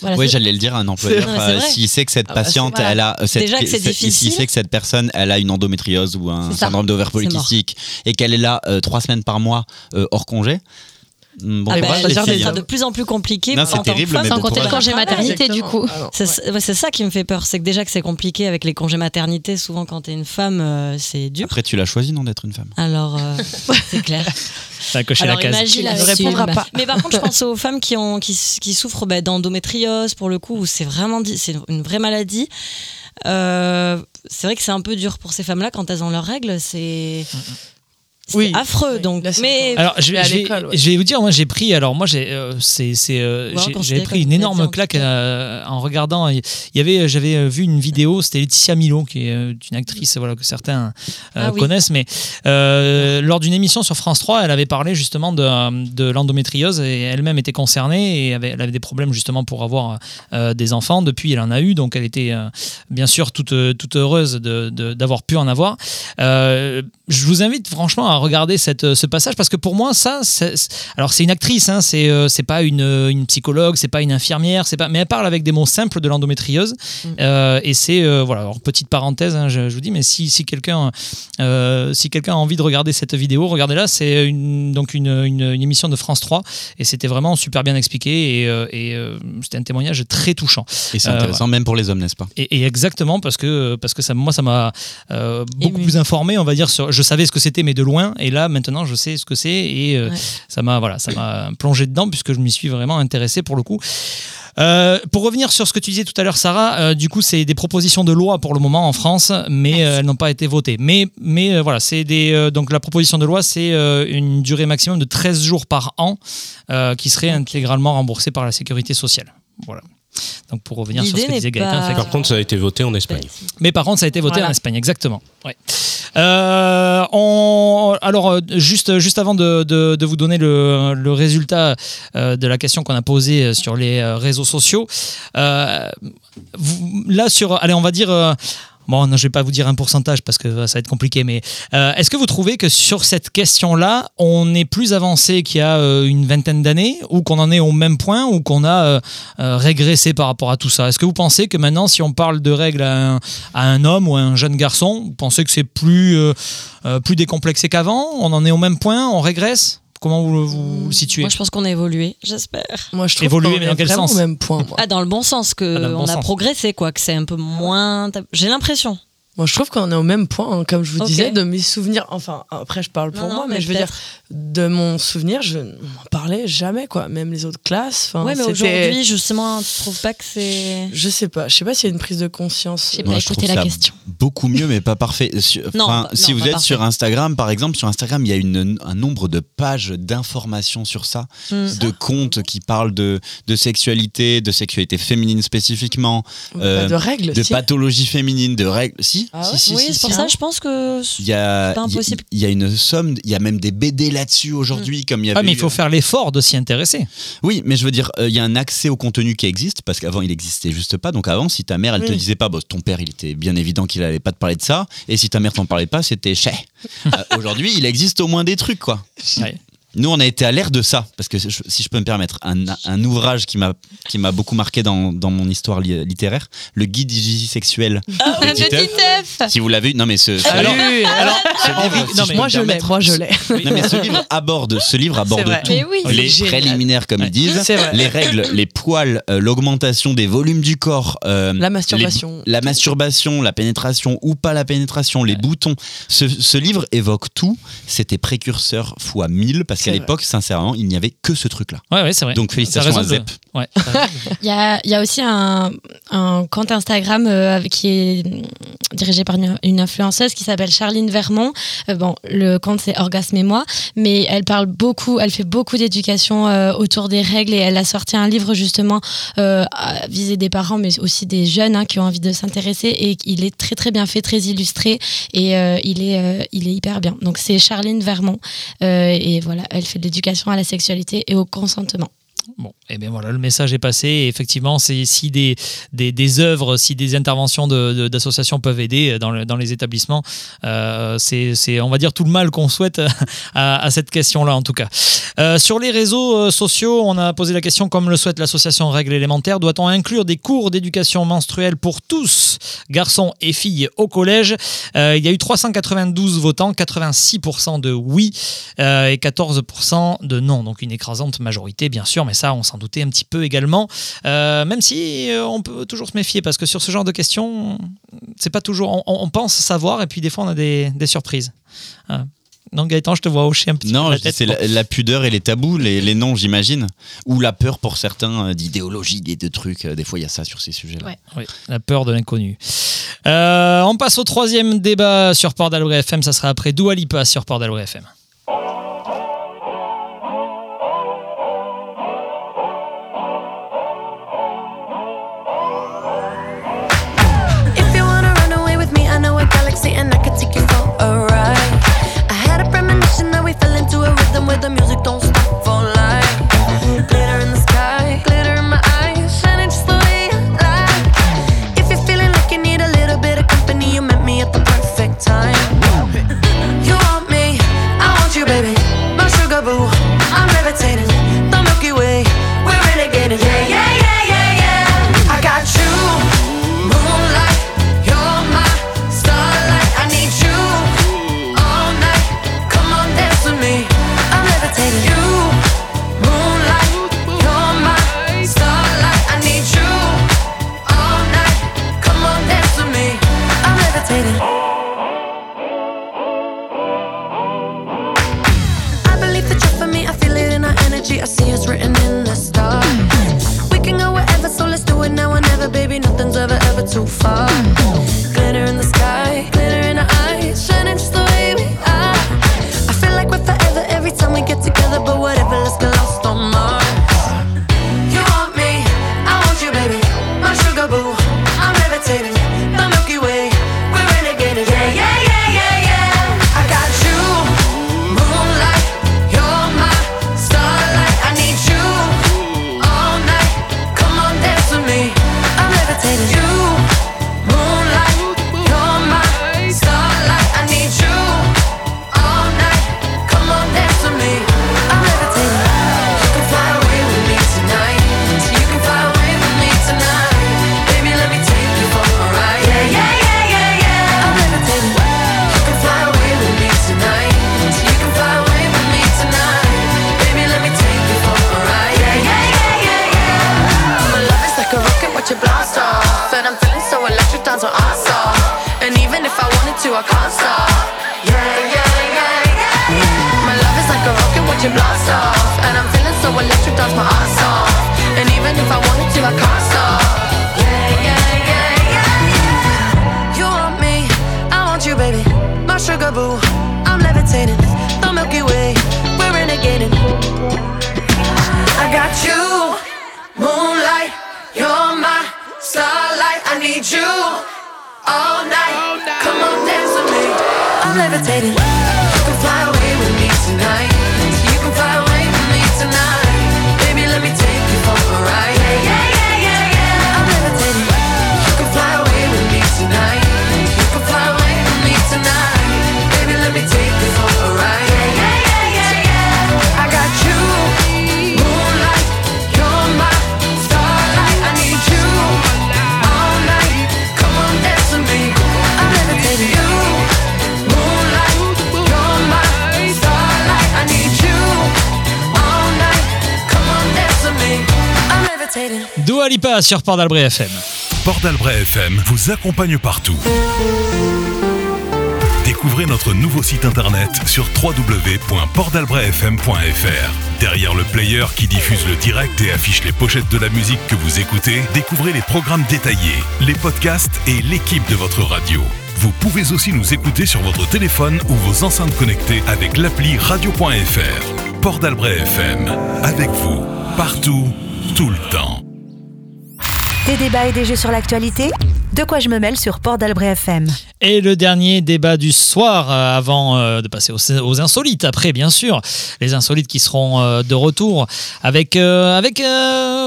Voilà, oui, j'allais le dire, un employeur, euh, s'il sait que cette Ah bah, patiente, elle a euh, cette, Déjà que difficile. sait que cette personne, elle a une endométriose ou un syndrome d'ovaire polycystique et qu'elle est là euh, trois semaines par mois euh, hors congé. Mm, Bon Ah bah, des- Ça hein. sera de plus en plus compliqué. Non, en c'est tant que terrible, femme, mais sans compter le congé maternité du coup. Ah C'est ouais. ouais, c'est ça qui me fait peur, c'est que déjà que c'est compliqué avec les congés maternité, souvent quand t'es une femme, euh, c'est dur. Après, tu l'as choisi, non, d'être une femme Alors, euh, c'est clair. Ça a coché Alors la case. imagine ne répondra pas. Mais par contre, je pense aux femmes qui, ont, qui, qui souffrent bah, d'endométriose, pour le coup, où c'est vraiment c'est une vraie maladie. Euh, c'est vrai que c'est un peu dur pour ces femmes-là quand elles ont leurs règles. C'est c'est Oui. affreux. Donc, mais Alors, je, Mais à je vais, l'école, ouais. je vais vous dire, moi j'ai pris, alors moi j'ai, euh, c'est, c'est, euh, j'avais pris une énorme en claque euh, en regardant. Il y avait, j'avais vu une vidéo, c'était Laetitia Milo, qui est une actrice, voilà que certains euh, Ah oui. connaissent, mais euh, lors d'une émission sur France 3, elle avait parlé justement de, de l'endométriose et elle-même était concernée et avait, elle avait des problèmes justement pour avoir euh, des enfants. Depuis, elle en a eu, donc elle était euh, bien sûr toute, toute heureuse de- de- d'avoir pu en avoir. Euh, je vous invite franchement à regarder cette, ce passage parce que pour moi, ça, alors c'est une actrice, hein, c'est euh, c'est pas une, une psychologue, c'est pas une infirmière, c'est pas, mais elle parle avec des mots simples de l'endométriose Euh, et c'est euh, voilà. Alors petite parenthèse, hein, je, je vous dis, mais si, si quelqu'un euh, si quelqu'un a envie de regarder cette vidéo, regardez-la. C'est une, donc une, une, une émission de France 3 et c'était vraiment super bien expliqué et, euh, et, euh, c'était un témoignage très touchant. Et c'est Euh, intéressant, même pour les hommes, n'est-ce pas? Et, et exactement parce que parce que ça moi ça m'a euh, beaucoup plus informé on va dire sur je savais ce que c'était mais de loin et là maintenant je sais ce que c'est et euh, Ouais. ça m'a voilà ça m'a plongé dedans puisque je m'y suis vraiment intéressé pour le coup Euh, pour revenir sur ce que tu disais tout à l'heure, Sarah, euh, du coup, c'est des propositions de loi pour le moment en France, mais euh, elles n'ont pas été votées. Mais, mais voilà, c'est des donc la proposition de loi, c'est une durée maximum de 13 jours par an qui serait intégralement remboursée par la sécurité sociale. Voilà. Donc pour revenir sur ce que disait Gaëtan, pas-. Par contre, ça a été voté en Espagne. Mais par contre, ça a été voté Voilà. en Espagne, exactement. Ouais. Euh, on- alors, euh, juste, juste avant de, de- de vous donner le, le résultat euh, de la question qu'on a posée sur les réseaux sociaux, euh, vous- là, sur, allez, on va dire. Bon, non, je vais pas vous dire un pourcentage parce que euh, ça va être compliqué, mais euh, est-ce que vous trouvez que sur cette question-là, on est plus avancé qu'il y a euh, une vingtaine d'années, ou qu'on en est au même point, ou qu'on a régressé par rapport à tout ça? Est-ce que vous pensez que maintenant, si on parle de règles à un, homme ou à un jeune garçon, vous pensez que c'est plus, plus décomplexé qu'avant? On en est au même point? On régresse? Comment vous, vous le situez Moi, je pense qu'on a évolué, j'espère. Moi, je trouve Évoluer, qu'on mais est dans quel sens au même point. moi. Ah, dans le bon sens, que Ah, bon a sens. progressé, quoi, que c'est un peu moins. J'ai l'impression. Moi, je trouve qu'on est au même point, hein, comme je vous disais, de mes souvenirs. Enfin, après, je parle pour Non, non, moi, mais, mais je veux dire, de mon souvenir, je n'en parlais jamais, quoi. Même les autres classes. Ouais, mais aujourd'hui, justement, tu trouves pas que c'est. Je sais pas. Je sais pas s'il y a une prise de conscience. J'ai pas Moi, je écouté trouve la ça question. Beaucoup mieux, mais pas parfait. Sur- Non, enfin, pas- si vous êtes parfait. sur Instagram, par exemple, sur Instagram, il y a une- un nombre de pages d'informations sur ça, Hmm. de comptes qui parlent de, de sexualité, de sexualité féminine spécifiquement, euh, de règles. de si. pathologie féminine, de règles. Si, Ah si, ouais si, oui, si, c'est pour si. ça, je pense que. C'est pas impossible. il y a une somme, il y a même des BD là-dessus aujourd'hui, comme il y avait. Ah, mais il eu- faut faire l'effort de s'y intéresser. Oui, mais je veux dire, euh, il y a un accès au contenu qui existe, parce qu'avant, il existait juste pas. Donc avant, si ta mère, elle te disait pas, bon, ton père, il était bien évident qu'il allait pas te parler de ça. Et si ta mère t'en parlait pas, c'était chais. Euh, aujourd'hui, il existe au moins des trucs, quoi. Ouais. Nous, on a été à l'ère de ça, parce que je- si je peux me permettre, un, un ouvrage qui m'a qui m'a beaucoup marqué dans, dans mon histoire li- littéraire, le guide digisexuel. Ah, de Titeuf. Si vous l'avez non mais ce, ce- Ah Alors- oui, Alors, livre, si non, mais- moi, je Moi, je l'ai. non mais ce livre aborde, ce livre aborde tout. Oui, les génial. préliminaires comme ils disent, les règles, les poils, euh, l'augmentation des volumes du corps, euh, La masturbation. les- la masturbation, la pénétration ou pas la pénétration, les boutons. Ce, ce livre évoque tout. C'était précurseur fois 1000 parce C'est qu'à l'époque, sincèrement, il n'y avait que ce truc-là. Ouais, ouais, c'est vrai. Donc félicitations à Zep. Il y a, aussi un, compte Instagram euh, qui est mm, dirigé par une, influenceuse qui s'appelle Charline Vermont. Euh, bon, le compte c'est Orgasme et moi, mais elle parle beaucoup, elle fait beaucoup d'éducation euh, autour des règles et elle a sorti un livre justement viser des parents, mais aussi des jeunes hein, qui ont envie de s'intéresser et il est très très bien fait, très illustré et il est il est hyper bien. Donc c'est Charline Vermont et voilà, elle fait de l'éducation à la sexualité et au consentement. Bon, et bien voilà, le message est passé. Effectivement, si des, œuvres, si des interventions de- de- d'associations peuvent aider dans, le- dans les établissements, euh, c'est, on va dire, tout le mal qu'on souhaite à, cette question-là, en tout cas. Euh, sur les réseaux euh, sociaux, on a posé la question, comme le souhaite l'association Règles élémentaires, doit-on inclure des cours d'éducation menstruelle pour tous, garçons et filles, au collège? Il y a eu 392 votants, 86% de oui et 14% de non. Donc une écrasante majorité, bien sûr, mais ça, on s'en doutait un petit peu également. Euh, même si euh, on peut toujours se méfier, parce que sur ce genre de questions, c'est pas toujours. On, on pense savoir, et puis des fois, on a des, des surprises. Ah. Non, Gaëtan, je te vois hocher un petit Non, peu tête. c'est la, la pudeur et les tabous, les, les noms, j'imagine. Ou la peur pour certains euh, d'idéologie, des de trucs. euh, Des fois, il y a ça sur ces sujets-là. Ouais. Oui, la peur de l'inconnu. Euh, on passe au troisième débat sur Port FM. Ça sera après Dua Lipa sur Port FM. Into a I'm levitating. You Dua sur Port d'Albret FM. Port d'Albret FM vous accompagne partout. Découvrez notre nouveau site internet sur www.portalbretfm.fr. Derrière le player qui diffuse le direct et affiche les pochettes de la musique que vous écoutez, découvrez les programmes détaillés, les podcasts et l'équipe de votre radio. Vous pouvez aussi nous écouter sur votre téléphone ou vos enceintes connectées avec l'appli radio.fr. Port d'Albret FM, avec vous, partout, tout le temps. Des débats et des jeux sur l'actualité De quoi je me mêle sur Port d'Albret FM. Et le dernier débat du soir, euh, avant euh, de passer aux, aux insolites, après bien sûr, les insolites qui seront euh, de retour avec, euh, avec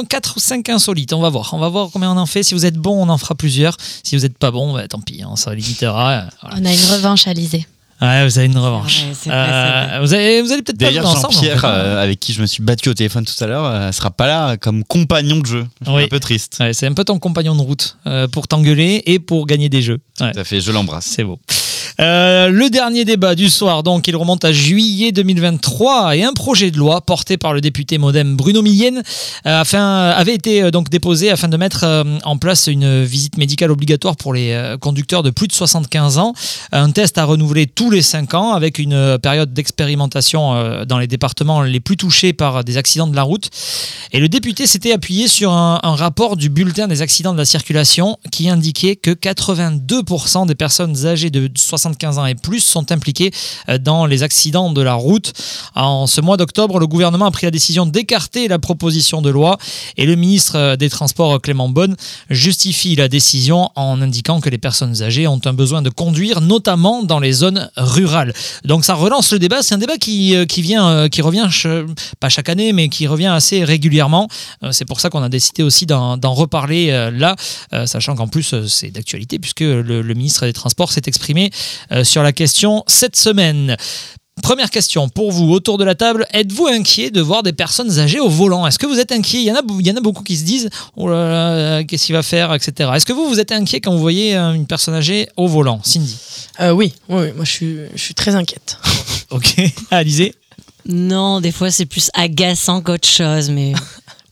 4 ou 5 insolites. On va voir. On va voir combien on en fait. Si vous êtes bon, on en fera plusieurs. Si vous n'êtes pas bon, bah, tant pis, on se limitera. voilà. On a une revanche, Alizé. Ouais, vous avez une revanche. Ouais, Euh, vrai. vous, allez, vous allez peut-être pas D'ailleurs, jouer ensemble. Jean-Pierre, en fait. euh, avec qui je me suis battu au téléphone tout à l'heure, euh, sera pas là comme compagnon de jeu. Je suis Oui. un peu triste. Ouais, c'est un peu ton compagnon de route euh, pour t'engueuler et pour gagner des jeux. Ouais. Tout à fait, je l'embrasse. C'est beau. Euh, le dernier débat du soir, donc, il remonte à juillet 2023 et un projet de loi porté par le député modem Bruno Millienne euh, afin, avait été euh, donc déposé afin de mettre euh, en place une visite médicale obligatoire pour les euh, conducteurs de plus de 75 ans. Un test à renouveler tous les 5 ans avec une euh, période d'expérimentation euh, dans les départements les plus touchés par des accidents de la route. Et le député s'était appuyé sur un, un rapport du bulletin des accidents de la circulation qui indiquait que 82% des personnes âgées de 75 ans et plus sont impliquées euh, dans les accidents de la route. En ce mois d'octobre, le gouvernement a pris la décision d'écarter la proposition de loi et le ministre euh, des Transports Clément Bonne justifie la décision en indiquant que les personnes âgées ont un besoin de conduire, notamment dans les zones rurales. Donc ça relance le débat. C'est un débat qui, euh, qui vient, qui revient pas chaque année, mais qui revient assez régulièrement. C'est pour ça qu'on a décidé aussi d'en reparler là, sachant qu'en plus c'est d'actualité puisque le, le ministre des Transports s'est exprimé sur la question cette semaine. Première question pour vous autour de la table. Êtes-vous inquiet de voir des personnes âgées au volant? Est-ce que vous êtes inquiet? Il y, en a, il y en a beaucoup qui se disent Oh là là, euh, qu'est-ce qu'il va faire, etc. Est-ce que vous, vous êtes inquiet quand vous voyez euh, une personne âgée au volant? Cindy Euh, oui, oui, oui, moi je suis, je suis très inquiète. Ok. Alizé Non, des fois c'est plus agaçant qu'autre chose, mais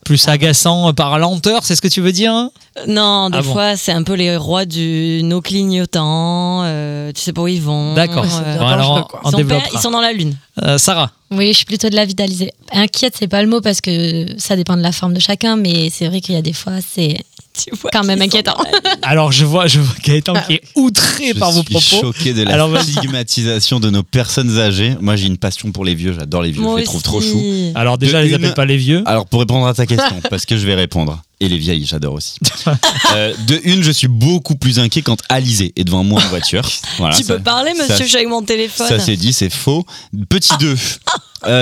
Plus agaçant par lenteur, c'est ce que tu veux dire hein non, des Ah bon fois c'est un peu les rois du no clignotant. euh, tu sais pas où ils vont. D'accord. euh, Bon, alors, on ils, sont ils dans la lune. Euh, Sarah Oui, je suis plutôt de l'avis d'Alizé. Inquiète, c'est pas le mot parce que ça dépend de la forme de chacun, mais c'est vrai qu'il y a des fois, c'est quand même inquiétant. Alors je vois, je vois Gaëtan qui est outré Je par vos suis propos. choqué de la Alors, stigmatisation de nos personnes âgées. Moi, j'ai une passion pour les vieux. J'adore les vieux. Moi je les trouve trop choux. Alors déjà, De les une- appelle pas les vieux. Alors, pour répondre à ta question, parce que je vais répondre. Et les vieilles, j'adore aussi. Euh, de une, je suis beaucoup plus inquiet quand Alizé est devant moi en voiture. Voilà, tu ça- peux parler, monsieur, je suis avec mon téléphone. Ça c'est dit, c'est faux. Petit 2,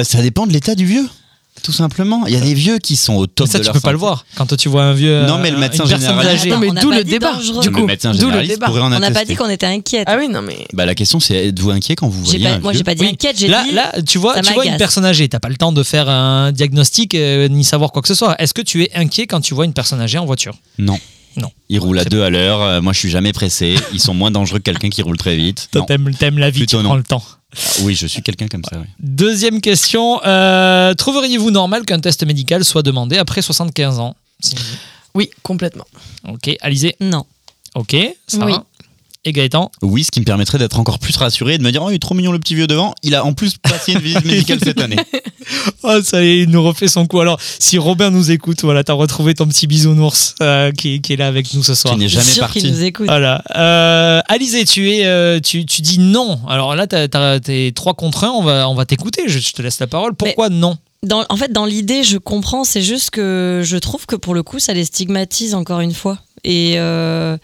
ça dépend de l'état du vieux, tout simplement. Il y a des vieux qui sont au top ça, de tu leur peux pas le voir quand tu vois un vieux. Non, mais le médecin généraliste-. Non, mais on n'a d'où pas le dit débat. Du Le coup, médecin d'où le généraliste débat. pourrait en On n'a pas dit qu'on était inquiète. Ah oui, non, mais. Bah, la question c'est êtes-vous inquiet quand vous voyez pas- un moi, j'ai pas dit Oui. inquiète, j'ai Là, dit. là, tu vois, tu vois une personne âgée, t'as pas le temps de faire un diagnostic euh, ni savoir quoi que ce soit. Est-ce que tu es inquiet quand tu vois une personne âgée en voiture? Non. Non. Ils roulent à deux à l'heure. euh, moi, je suis jamais pressé. Ils sont moins dangereux que quelqu'un qui roule très vite. T'aimes, t'aimes la vie, tu prends le temps. Oui, je suis quelqu'un comme ça. oui. Deuxième question. euh, trouveriez-vous normal qu'un test médical soit demandé après 75 ans? Oui, complètement. Ok, Alizé? Non. Ok, ça Oui. Et Gaëtan Oui, ce qui me permettrait d'être encore plus rassuré et de me dire, oh, il est trop mignon le petit vieux devant. Il a en plus passé une visite médicale cette année. Oh, ça y est, il nous refait son coup. Alors, si Robin nous écoute, voilà, t'as retrouvé ton petit bisounours euh, qui, qui est là avec nous ce soir. Qui n'est jamais sûr qu'il parti. nous écoute. Voilà. Euh, Alizé, tu, es, euh, tu, tu dis non. Alors là, t'as- t'as- t'es 3 contre 1, on va, on va t'écouter. Je, je te laisse la parole. Pourquoi non? Dans, en fait, dans l'idée, je comprends. C'est juste que je trouve que pour le coup, ça les stigmatise encore une fois. Et euh,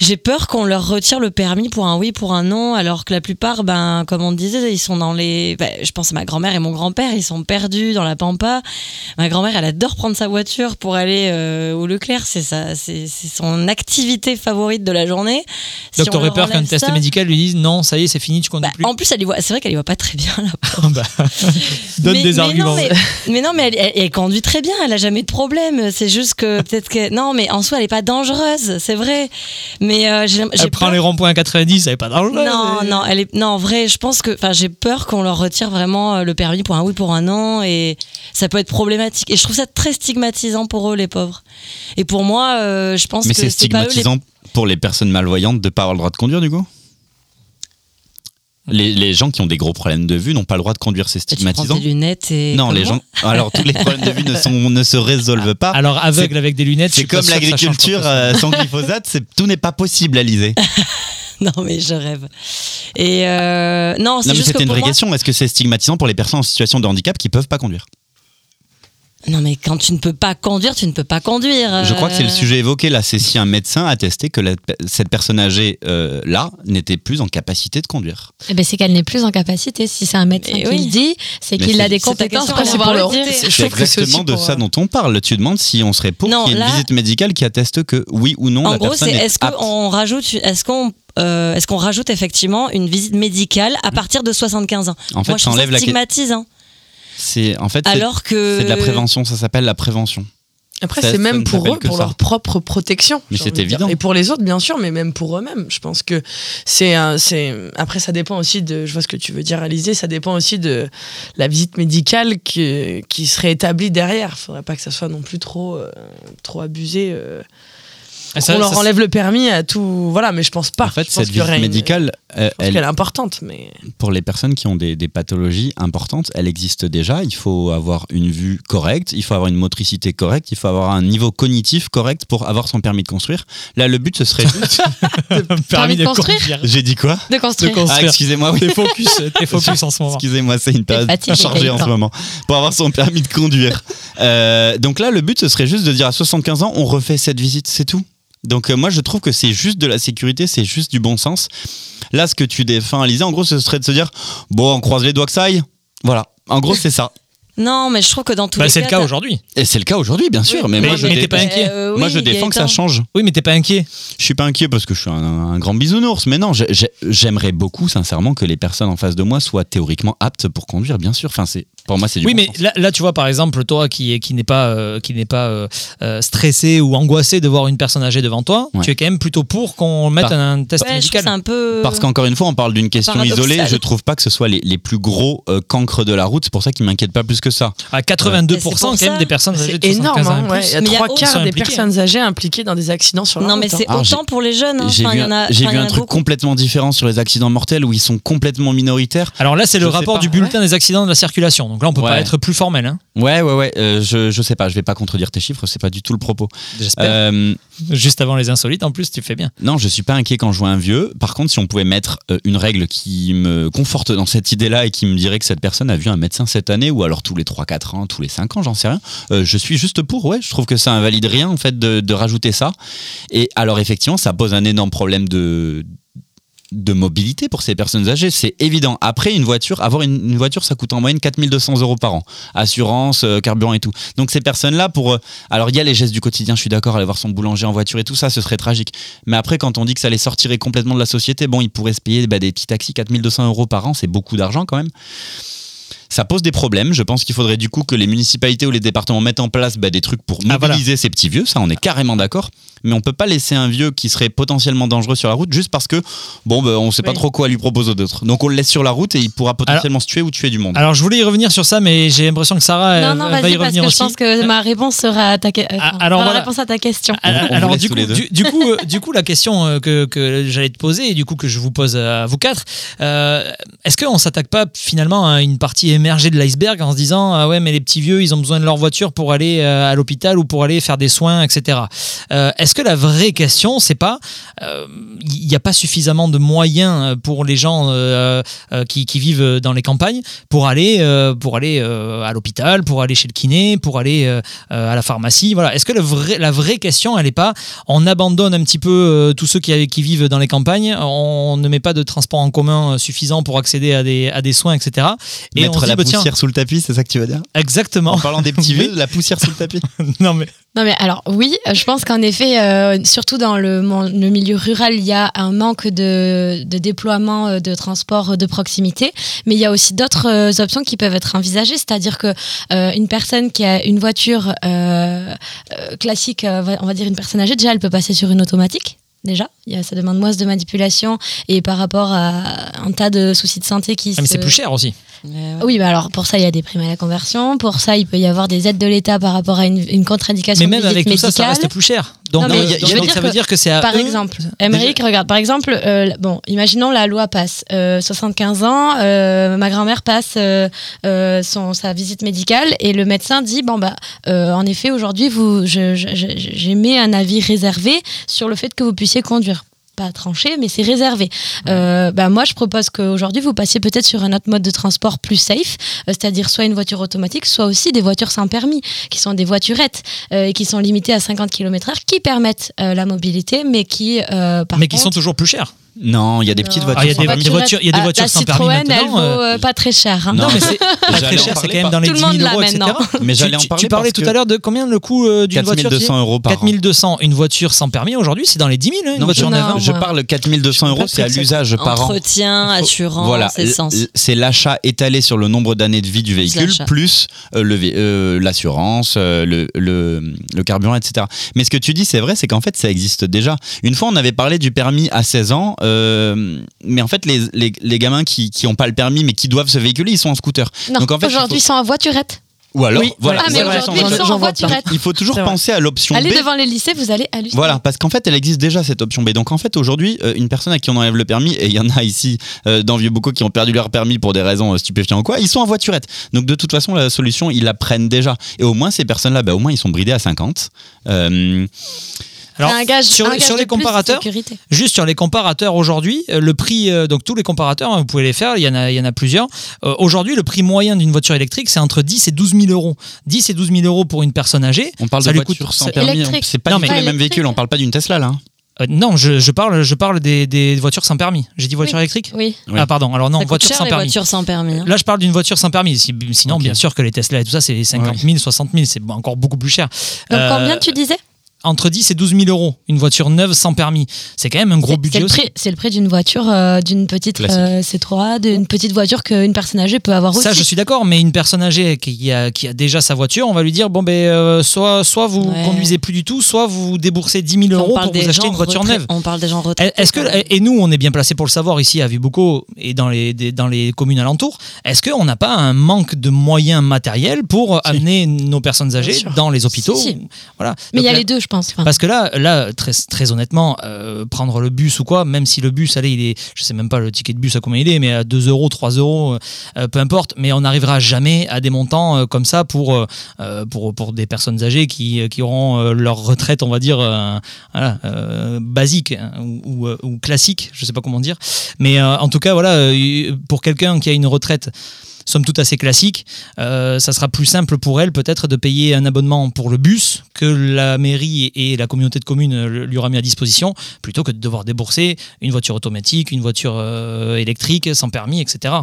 j'ai peur qu'on leur retire le permis pour un oui, pour un non, alors que la plupart, ben, comme on disait, ils sont dans les. ben, je pense à ma grand-mère et mon grand-père, ils sont perdus dans la pampa. Ma grand-mère, elle adore prendre sa voiture pour aller euh, au Leclerc. C'est ça, c'est son activité favorite de la journée. Si Donc, on t'aurais peur qu'un test médical lui dise non, ça y est, c'est fini, tu conduis Bah, plus. en plus, elle y voit. C'est vrai qu'elle y voit pas très bien. Là. Bah, Donne Mais- des mais arguments. Non, mais, mais non, mais elle, elle- elle conduit très bien, elle a jamais de problème. C'est juste que peut-être que. Non, mais en soi, elle est pas dangereuse, c'est vrai. Mais euh, j'ai j'ai Elle prend peur- les ronds-points à 90, elle est pas dangereux. Non, non, elle est. Non, en vrai, je pense que. Enfin, j'ai peur qu'on leur retire vraiment euh, le permis pour un oui, pour un non. Et ça peut être problématique. Et je trouve ça très stigmatisant pour eux, les pauvres. Et pour moi, euh, je pense Mais que c'est c'est pas eux les stigmatisant pour les personnes malvoyantes de pas avoir le droit de conduire, du coup? Les, les gens qui ont des gros problèmes de vue n'ont pas le droit de conduire, c'est Tu prends stigmatisant. tes lunettes et. Non, les gens. Alors, tous les problèmes de vue ne, sont, ne se résolvent pas. Alors, aveugle avec des lunettes, C'est comme l'agriculture euh, sans glyphosate, c'est- tout n'est pas possible, Alizé. Non, mais je rêve. Et euh, non, c'est Non, mais juste c'était une vraie moi- question. Est-ce que c'est stigmatisant pour les personnes en situation de handicap qui peuvent pas conduire? Non, mais quand tu ne peux pas conduire, tu ne peux pas conduire. Je crois que c'est le Euh, sujet évoqué là. C'est si un médecin a testé que la- cette personne âgée euh, là n'était plus en capacité de conduire. Eh ben, c'est qu'elle n'est plus en capacité. Si c'est un médecin Et qui oui. le dit, c'est qu'il a des c'est ta compétences question, pour c'est pouvoir pour le dire. C'est exactement de pour, ça euh, dont on parle. Tu demandes si on serait pour qu'il y ait une là- visite médicale qui atteste que oui ou non En la gros, personne est est-ce apte. qu'on rajoute, est-ce qu'on euh, est-ce qu'on rajoute effectivement une visite médicale à partir de 75 ans? En fait, Moi, je ça enlève la que- stigmatisant. C'est en fait Alors que c'est de la prévention. Ça s'appelle la prévention. Après, c'est même pour eux, pour ça. leur propre protection. Mais c'est évident. Et pour les autres, bien sûr, mais même pour eux-mêmes. Je pense que c'est. Après, ça dépend aussi de. Je vois ce que tu veux dire, Alizé. Ça dépend aussi de la visite médicale que- qui serait établie derrière. Faudrait pas que ça soit non plus trop, euh, trop abusé. euh, ça- on leur ça- enlève le permis à tout. Voilà, mais je pense pas. En fait, Je cette visite une- médicale, euh, Je pense elle, est importante, mais. pour les personnes qui ont des, des pathologies importantes, elle existe déjà. Il faut avoir une vue correcte, il faut avoir une motricité correcte, il faut avoir un niveau cognitif correct pour avoir son permis de construire. Là, le but, ce serait juste. permis de construire conduire. J'ai dit quoi De construire. De construire. Ah, excusez-moi, oui. T'es focus, focus en ce moment. Excusez-moi, c'est une période chargée en ce moment. Pour avoir son permis de conduire. Euh, donc là, le but, ce serait juste de dire à 75 ans, on refait cette visite, c'est tout. Donc euh, moi, je trouve que c'est juste de la sécurité, c'est juste du bon sens. Là, ce que tu défends, Alizé, en gros, ce serait de se dire, bon, on croise les doigts que ça aille. Voilà. En gros, c'est ça. Non, mais je trouve que dans tous Bah, les c'est le cas aujourd'hui. Et c'est le cas aujourd'hui, bien sûr. mais, mais- moi, je, mais dé- t'es pas inquiet Euh, moi, je défends que ça change. Oui, mais t'es pas inquiet. Je suis pas inquiet parce que je suis un, un grand bisounours, mais non, j'ai- j'ai- j'aimerais beaucoup, sincèrement, que les personnes en face de moi soient théoriquement aptes pour conduire, bien sûr. Enfin, c'est pour moi, c'est du Oui, bon mais sens. là, là, tu vois, par exemple, toi qui, est- qui n'est pas, euh, qui n'est pas euh, euh, stressé ou angoissé de voir une personne âgée devant toi, Ouais. tu es quand même plutôt pour qu'on mette Par- un test Ouais, médical. c'est un peu. Parce qu'encore une fois, on parle d'une question isolée. Je trouve pas que ce soit les, les plus gros euh, cancres de la route. C'est pour ça qu'ils m'inquiètent pas plus que ça. À 82% Et c'est pour quand même des personnes âgées de 75 énorme, ans hein, plus. ouais. Il y a Mais il y a trois autant- quarts des personnes âgées impliquées dans des accidents sur la Non, route. mais c'est Ah, j'ai- autant pour les jeunes. hein. J'ai Enfin, vu, il y en a- un, truc complètement différent sur les accidents mortels où ils sont complètement minoritaires. Alors là, c'est le rapport du bulletin des accidents de la circulation. Donc là, on peut pas être plus formel. Hein. Ouais, ouais, ouais. euh, je, je sais pas. Je vais pas contredire tes chiffres. C'est pas du tout le propos. J'espère. Euh, Juste avant les insolites, en plus, tu fais bien. Non, je suis pas inquiet quand je vois un vieux. Par contre, si on pouvait mettre euh, une règle qui me conforte dans cette idée-là et qui me dirait que cette personne a vu un médecin cette année ou alors tous les 3-4 ans, tous les 5 ans, j'en sais rien, euh, je suis juste pour. Ouais, je trouve que ça invalide rien en fait de, de rajouter ça. Et alors effectivement, ça pose un énorme problème de de mobilité pour ces personnes âgées, c'est évident. Après, une voiture, avoir une, voiture, ça coûte en moyenne 4200 euros par an. Assurance, euh, carburant et tout. Donc ces personnes-là, pour... euh, alors il y a les gestes du quotidien, je suis d'accord, aller voir son boulanger en voiture et tout ça, ce serait tragique. Mais après, quand on dit que ça les sortirait complètement de la société, bon, ils pourraient se payer bah, des petits taxis, 4200 euros par an, c'est beaucoup d'argent quand même. Ça pose des problèmes. Je pense qu'il faudrait du coup que les municipalités ou les départements mettent en place bah, des trucs pour Ah, voilà. mobiliser ces petits vieux. Ça, on est carrément d'accord. Mais on peut pas laisser un vieux qui serait potentiellement dangereux sur la route juste parce que bon, bah, on sait pas Oui. trop quoi lui proposer d'autre. Donc on le laisse sur la route et il pourra potentiellement se tuer ou tuer du monde. Alors je voulais y revenir sur ça, mais j'ai l'impression que Sarah Non, non, va y vas-y, parce revenir que aussi. je pense que ma réponse sera à ta, que- enfin, Ah, alors ma voilà. réponse à ta question. On- on vous Alors du coup, les deux. du, du coup, euh, du coup, la question euh, que, que j'allais te poser et du coup que je vous pose à vous quatre, euh, est-ce qu'on s'attaque pas finalement à une partie émergée de l'iceberg en se disant ah ouais mais les petits vieux ils ont besoin de leur voiture pour aller euh, à l'hôpital ou pour aller faire des soins etc. Euh, est-ce que la vraie question c'est pas euh, il n'y a pas suffisamment de moyens pour les gens euh, euh, qui, qui vivent dans les campagnes pour aller euh, pour aller euh, à l'hôpital, pour aller chez le kiné, pour aller euh, euh, à la pharmacie? Voilà. Est-ce que le vrai- la vraie question, elle n'est pas on abandonne un petit peu euh, tous ceux qui, qui vivent dans les campagnes, on ne met pas de transport en commun euh, suffisant pour accéder à des, à des soins, etc. Et Mettre on se la tiens, poussière sous le tapis, c'est ça que tu veux dire exactement. En parlant des petits vieux, la poussière sous le tapis. non mais Non mais alors oui, euh, je pense qu'en effet, euh, surtout dans le, mon- le milieu rural, il y a un manque de, de déploiement euh, de transport de proximité, mais il y a aussi d'autres euh, options qui peuvent être envisagées, c'est-à-dire que euh, une personne qui a une voiture euh, euh, classique, euh, on va dire une personne âgée, déjà elle peut passer sur une automatique. Déjà, il y a, ça demande moins de manipulation et par rapport à un tas de soucis de santé qui Ah, mais se- c'est plus cher aussi. Oui, mais alors pour ça, il y a des primes à la conversion. Pour ça, il peut y avoir des aides de l'État par rapport à une, une contre-indication Mais même avec tout ça, ça reste plus cher. Donc, Non, euh, je ça veut dire que c'est à Par eux- exemple, Émeric, regarde, par exemple, euh, bon, imaginons la loi passe, euh, 75 ans, euh, ma grand-mère passe euh, euh, son, sa visite médicale et le médecin dit bon bah, euh, en effet, aujourd'hui, vous, je- j'émets un avis réservé sur le fait que vous puissiez conduire. Pas tranché, mais c'est réservé. Euh, bah, moi, je propose qu'aujourd'hui, vous passiez peut-être sur un autre mode de transport plus safe, euh, c'est-à-dire soit une voiture automatique, soit aussi des voitures sans permis, qui sont des voiturettes euh, et qui sont limitées à 50 km/h, qui permettent euh, la mobilité, mais qui, par mais qui sont toujours plus chers. Non, il y a des petites voitures. Ah, il y a sans des- permis. des voitures- il y a des Ah, voitures la sans permis Citroën, elle maintenant, vaut euh, euh, pas très cher. hein. Non, mais c'est pas très cher, c'est quand même dans les Tout le 10 000 monde l'a euros, etc. maintenant. Mais Tu- j'allais en parler Tu parlais tout à l'heure de combien le coût euh, d'une voiture 4200 euros par an. 4200. Une voiture sans permis aujourd'hui, c'est dans les 10 000, hein, une Non, voiture je- neuve. hein. non. Je parle 4200 euros, c'est à l'usage par an. Entretien, assurance, Voilà, c'est l'achat étalé sur le nombre d'années de vie du véhicule, plus euh, l'assurance, le carburant, etc. Mais ce que tu dis, c'est vrai, c'est qu'en fait, ça existe déjà. Une fois, on avait parlé du permis à 16 ans, euh, mais en fait, les, les, les gamins qui n'ont pas le permis, mais qui doivent se véhiculer, ils sont en scooter. Non, Donc, en fait, aujourd'hui, ils sont en voiturette. Ou alors, Oui, voilà. Ah, mais voilà, aujourd'hui, j'en- ils sont j'en en vois voiturette. il faut toujours penser à l'option Allez B. devant les lycées, vous allez halluciner. Voilà, parce qu'en fait, elle existe déjà cette option B. Donc en fait, aujourd'hui, euh, une personne à qui on enlève le permis, et il y en a ici euh, dans Vieux-Bocaux qui ont perdu leur permis pour des raisons euh, stupéfiantes ou quoi, ils sont en voiturette. Donc de toute façon, la solution, ils la prennent déjà. Et au moins, ces personnes-là, bah, au moins, ils sont bridés à 50. Euh, Alors, un gage, sur, un les- gage sur de les plus de comparateurs, sécurité. Juste sur les comparateurs aujourd'hui, euh, le prix, euh, donc tous les comparateurs, hein, vous pouvez les faire, il y en a, il y en a plusieurs. Euh, aujourd'hui, le prix moyen d'une voiture électrique, c'est entre 10 et 12 000 euros. 10 et 12 000 euros pour une personne âgée. on parle Ça de voitures sans permis. C'est pas Non, les mêmes véhicules. On parle pas d'une Tesla là. Euh, non, je, je parle, je parle des, des voitures sans permis. J'ai dit voiture Oui. électrique Oui. Ah, pardon. Alors non, ça coûte voiture cher sans les permis. voitures sans permis. hein. Là, je parle d'une voiture sans permis. Si- Sinon, bien sûr que les Tesla et tout ça, c'est 50 000, 60 000, c'est encore beaucoup plus cher. Donc Euh, combien tu disais? Entre 10 et 12 000 euros, une voiture neuve sans permis. C'est quand même un gros budget C'est le prix, c'est le prix d'une voiture, euh, d'une petite euh, C3, d'une petite voiture qu'une personne âgée peut avoir aussi. Ça, je suis d'accord, mais une personne âgée qui a, qui a déjà sa voiture, on va lui dire bon, ben, euh, soit, soit vous Ouais. conduisez plus du tout, soit vous déboursez 10 000 On euros pour vous acheter une voiture neuve. On parle des gens retraités. Est-ce que et nous on est bien placé pour le savoir ici à Vibuco et dans les des- dans les communes alentours Est-ce qu'on n'a pas un manque de moyens matériels pour amener nos personnes âgées dans les hôpitaux Si, si. Voilà. Mais il y a là- les deux, je pense. Parce que là, là très, très honnêtement, euh, prendre le bus ou quoi, même si le bus, allez, il est, je sais même pas le ticket de bus à combien il est, mais à 2 euros, 3 euros, euh, peu importe, mais on n'arrivera jamais à des montants euh, comme ça pour, euh, euh, pour, pour des personnes âgées qui, qui auront euh, leur retraite, on va dire, euh, euh, basique hein, ou, ou, euh, classique, je sais pas comment dire. Mais euh, en tout cas, voilà, euh, pour quelqu'un qui a une retraite somme toute assez classique, euh, ça sera plus simple pour elle peut-être de payer un abonnement pour le bus que la mairie et la communauté de communes lui aura mis à disposition, plutôt que de devoir débourser une voiture automatique, une voiture euh, électrique sans permis, etc.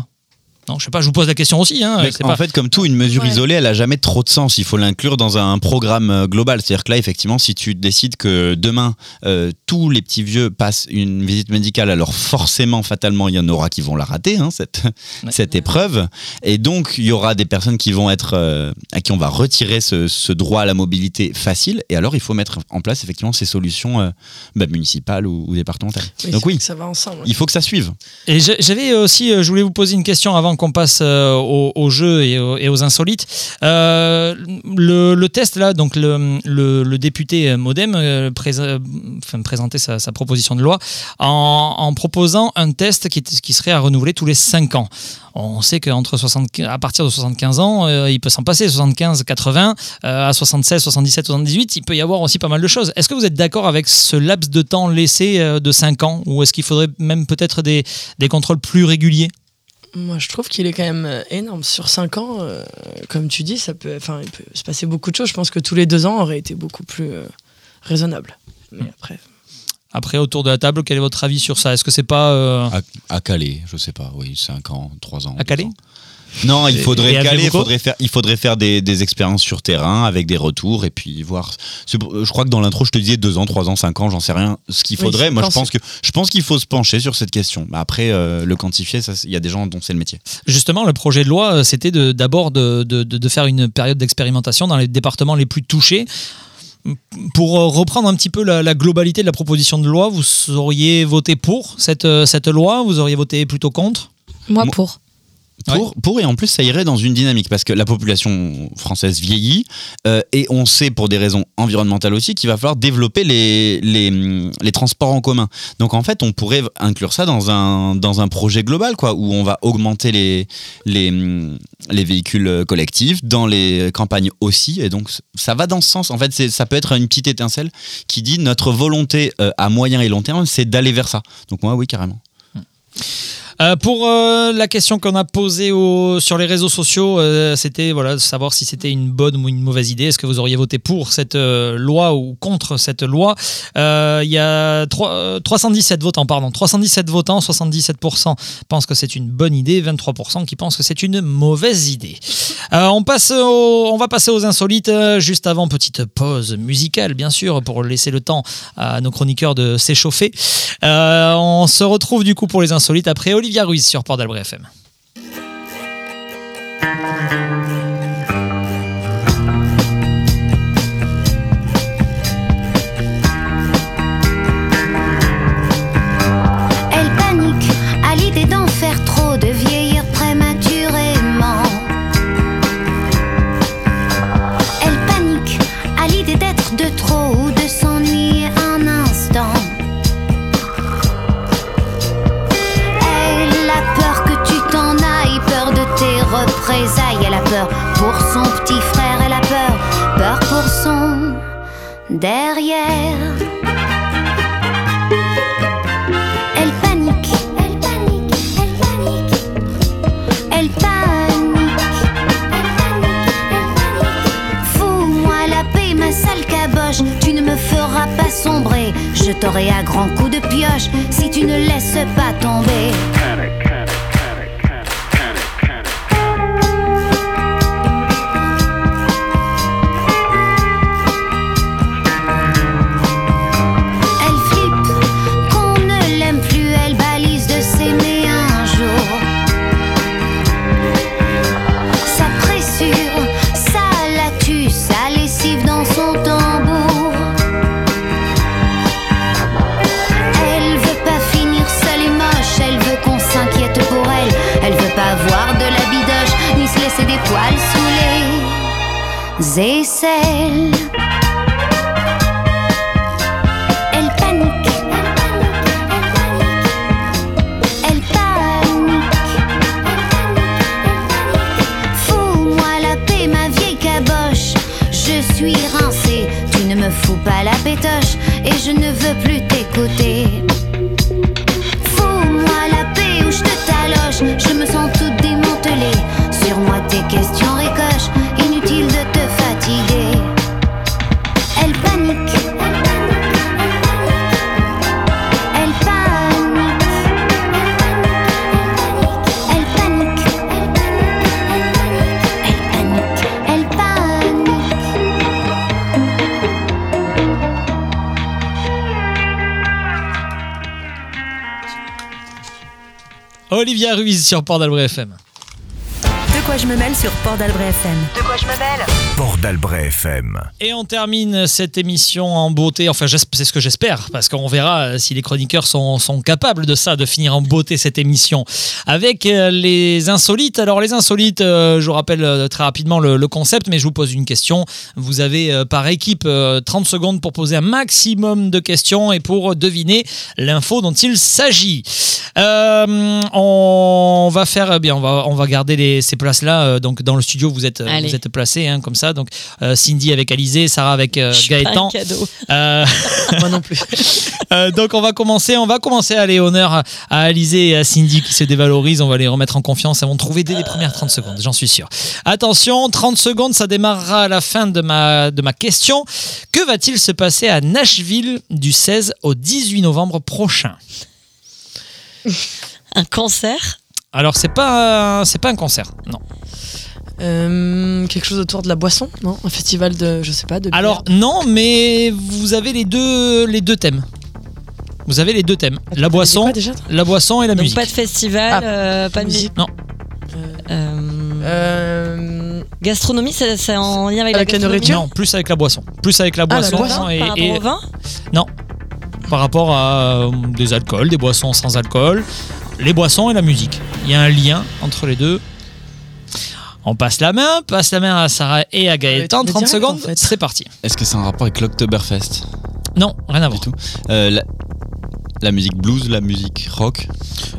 Non, je sais pas, je vous pose la question aussi. Hein, en pas- fait, comme tout, une mesure Ouais. isolée, elle a jamais trop de sens. Il faut l'inclure dans un programme euh, global. C'est-à-dire que là, effectivement, si tu décides que demain, euh, tous les petits vieux passent une visite médicale, alors forcément, fatalement, il y en aura qui vont la rater, hein, cette, Ouais. cette épreuve. Et donc, il y aura des personnes qui vont être, euh, à qui on va retirer ce, ce droit à la mobilité facile. Et alors, il faut mettre en place, effectivement, ces solutions euh, bah, municipales ou, ou départementales. donc oui, Ça va ensemble. il faut que ça suive. Et j'avais aussi, euh, je voulais vous poser une question avant qu'on passe euh, au, jeu et, au- et aux insolites. Euh, le, test là, donc le, député Modem euh, présentait sa, proposition de loi en, proposant un test qui, serait à renouveler tous les 5 ans. On sait qu'entre 60, à partir de 75 ans, euh, il peut s'en passer 75, 80, euh, à 76, 77, 78, il peut y avoir aussi pas mal de choses. Est-ce que vous êtes d'accord avec ce laps de temps laissé de 5 ans ou est-ce qu'il faudrait même peut-être des contrôles plus réguliers? Moi, je trouve qu'il est quand même euh, énorme. Sur 5 ans, euh, comme tu dis, ça peut, enfin, il peut se passer beaucoup de choses. Je pense que tous les deux ans aurait été beaucoup plus euh, raisonnable. Mais après, Après, autour de la table, quel est votre avis sur ça? Est-ce que c'est pas euh, À, à Calais, je sais pas, oui, 5 ans, 3 ans. à Calais? ans. Non, il faudrait et caler, il Glébuco faudrait faire, il faudrait faire des, des expériences sur terrain avec des retours et puis voir. pour- Je crois que dans l'intro, je te disais 2 ans, 3 ans, 5 ans, j'en sais rien. Ce qu'il faudrait, moi, je pense que je pense qu'il faut se pencher sur cette question. Après, euh, le quantifier, il y a des gens dont c'est le métier. Justement, le projet de loi, euh, c'était de- d'abord de, de- de- de faire une période d'expérimentation dans les départements les plus touchés. Pour euh, reprendre un petit peu la, la globalité de la proposition de loi, vous auriez voté pour cette, cette loi? Vous auriez voté plutôt contre? Moi, Moi- pour. Et en plus ça irait dans une dynamique parce que la population française vieillit euh, et on sait pour des raisons environnementales aussi qu'il va falloir développer les, les, les transports en commun. Donc en fait on pourrait inclure ça dans un, dans un projet global quoi où on va augmenter les, les, les véhicules collectifs dans les campagnes aussi et donc ça va dans ce sens. En fait ça peut être une petite étincelle qui dit notre volonté euh, à moyen et long terme c'est d'aller vers ça. Donc moi oui carrément. Euh, pour euh, la question qu'on a posée sur les réseaux sociaux, euh, c'était voilà, savoir si c'était une bonne ou une mauvaise idée. Est-ce que vous auriez voté pour cette loi ou contre cette loi? Il y a trois- euh, 317 votants, pardon. 317 votants, 77% pensent que c'est une bonne idée, 23% qui pensent que c'est une mauvaise idée. On, passe on va passer aux insolites juste avant, petite pause musicale, bien sûr, pour laisser le temps à nos chroniqueurs de s'échauffer. On se retrouve du coup pour les insolites après Olivia Ruiz sur Port d'Albret FM. Son petit frère, elle a peur, peur pour son derrière. Elle panique, elle panique, elle panique, elle panique, elle panique, elle panique. Fous-moi la paix, ma sale caboche, tu ne me feras pas sombrer. Je t'aurai à grands coups de pioche si tu ne laisses pas tomber. Je ne veux plus t'écouter. Olivia Ruiz sur Port d'Albret FM. De quoi je me mêle sur Port d'Albret FM. De quoi je me mêle Port d'Albret FM. Et on termine cette émission en beauté. Enfin, c'est ce que j'espère, parce qu'on verra si les chroniqueurs sont, sont capables de ça, de finir en beauté cette émission. Avec euh, les insolites. Alors, les insolites, euh, je vous rappelle euh, très rapidement le, le concept, mais je vous pose une question. Vous avez euh, par équipe euh, 30 secondes pour poser un maximum de questions et pour deviner l'info dont il s'agit. Euh, on va faire, eh bien, on va, on va garder les, ces places-là. euh, donc, dans le studio, vous êtes, Allez. vous êtes placés hein, comme ça. Donc, euh, Cindy avec Alizé, Sarah avec euh, suis pas un Gaëtan. cadeau. Euh, Moi non plus. euh, donc on va commencer, on va commencer à aller honneur à, Alizé et à Cindy qui se dévalorisent. On va les remettre en confiance. Elles vont trouver dès les premières 30 secondes, j'en suis sûr. Attention, 30 secondes, ça démarrera à la fin de ma, de ma question. Que va-t-il se passer à Nashville du 16 au 18 novembre prochain? Un cancer Alors c'est pas, un- c'est pas un concert, non. Euh, quelque chose autour de la boisson, non? Un festival de, je sais pas, de. bière. Alors non, mais vous avez les deux, les deux thèmes. Vous avez les deux thèmes, la boisson, quoi déjà la boisson et la Donc musique. pas de festival, Ah, euh, pas de musique. musique. Non. Euh, Euh, gastronomie, c'est c'est en lien avec, Avec la la gastronomie nourriture Non, plus avec la boisson. Plus avec la Ah, la boisson. boisson, et, par rapport et- au vin? Non. Par rapport à euh, des alcools, des boissons sans alcool, les boissons et la musique. Il y a un lien entre les deux. On passe la main, passe la main à Sarah et à Gaëtan. mais 30 direct, secondes, en fait. c'est parti. Est-ce que c'est un rapport avec l'Oktoberfest Non, rien à Du voir. tout. Euh, la, la musique blues, la musique rock.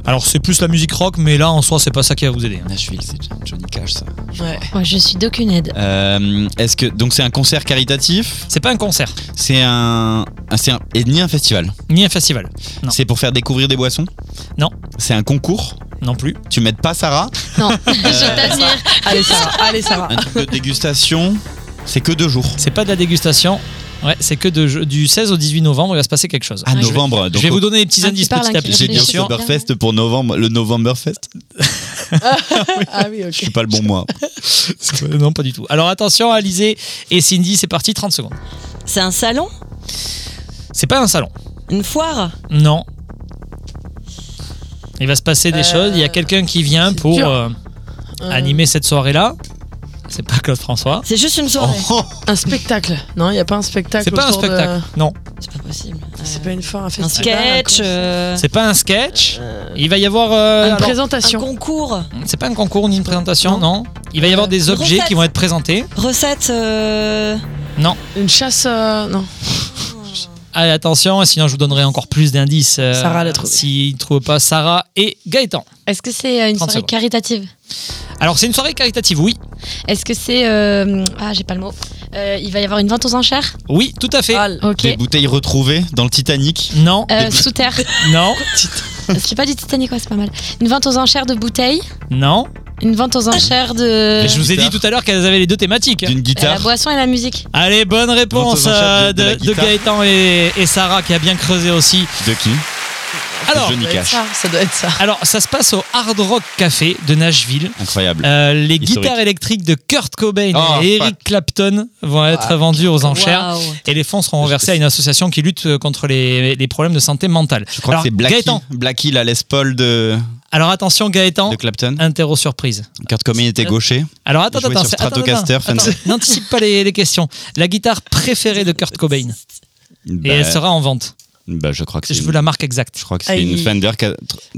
Alors c'est plus la musique rock, mais là en soi c'est pas ça qui va vous aider. hein. Nashville, c'est Johnny Cash, ça. ouais. Moi, je suis d'aucune aide. Euh, Est-ce que donc c'est un concert caritatif C'est pas un concert, C'est un, un- c'est un et ni un festival. ni un festival, Non. C'est pour faire découvrir des boissons. Non. C'est un concours. non plus. Tu m'aides pas Sarah Non, je t'admire. Allez Sarah, allez Sarah. Un truc de dégustation. C'est que deux jours. C'est pas de la dégustation. Ouais, c'est que de- du 16 au 18 novembre, il va se passer quelque chose. Ah, Je vais- novembre. Je donc vais au- vous donner des petits Ah, indices petit à à petit. J'ai dit bien sûr. Oktoberfest pour novembre, le Novemberfest. Ah oui, ok. Je suis pas le bon mois. non, pas du tout. Alors attention, Alizé et Cindy, c'est parti, 30 secondes. C'est un salon? C'est pas un salon. Une foire? Non. Il va se passer des Euh, choses. Il y a quelqu'un qui vient pour euh, Euh, animer cette soirée-là. C'est pas Claude François. C'est juste une soirée. Un spectacle. Non, il n'y a pas un spectacle. C'est pas un de- spectacle. Non. C'est pas possible. C'est Euh, pas une foire, un sketch, un, euh, C'est pas un sketch. Il va y avoir. euh, une alors, un présentation. concours, c'est pas un concours ni une présentation, non. Il va y avoir des objets recette. qui vont être présentés. recette. euh, Non. Une chasse. euh, non. Allez, attention, sinon je vous donnerai encore plus d'indices. euh, Sarah l'a trouvé. S'ils ne trouvent pas Sarah et Gaëtan. Est-ce que c'est euh, une 30 soirée secondes. caritative? Alors, c'est une soirée caritative, oui. Est-ce que c'est. euh, Ah, j'ai pas le mot. Euh, il va y avoir une vente aux enchères? Oui, tout à fait. Ah, Ok. Des bouteilles retrouvées dans le Titanic? Non. Euh, sous terre. Non. C'est pas du Titanic, ouais, c'est pas mal. Une vente aux enchères de bouteilles? Non. Une vente aux enchères de. Mais je vous ai dit tout à l'heure qu'elles avaient les deux thématiques. D'une Euh, la guitare. boisson et la musique. Allez, bonne réponse Vente aux enchères euh, de- de la de, de guitare. Gaëtan et, et Sarah qui a bien creusé aussi. De qui? Alors, Johnny Ça doit être Cash. ça, ça doit être ça. alors ça se passe au Hard Rock Café de Nashville. Incroyable. Euh, les Historique. guitares électriques de Kurt Cobain Oh, et fuck. Eric Clapton vont être vendues aux enchères. Et les fonds seront reversés à une association qui lutte euh, contre les, les problèmes de santé mentale. Je crois Alors, que c'est Blackie. Gaëtan. Blackie, la Les Paul de, Alors attention Gaëtan, de Clapton. interro surprise. Kurt Cobain était gaucher. Alors attends, attends, sur Stratocaster, attends, Fender. attends. N'anticipe pas les, les questions. La guitare préférée de Kurt Cobain. Et Bah, elle sera en vente. Bah, je crois que c'est. Je une- veux la marque exacte. Je crois que c'est Ah, une il- Fender.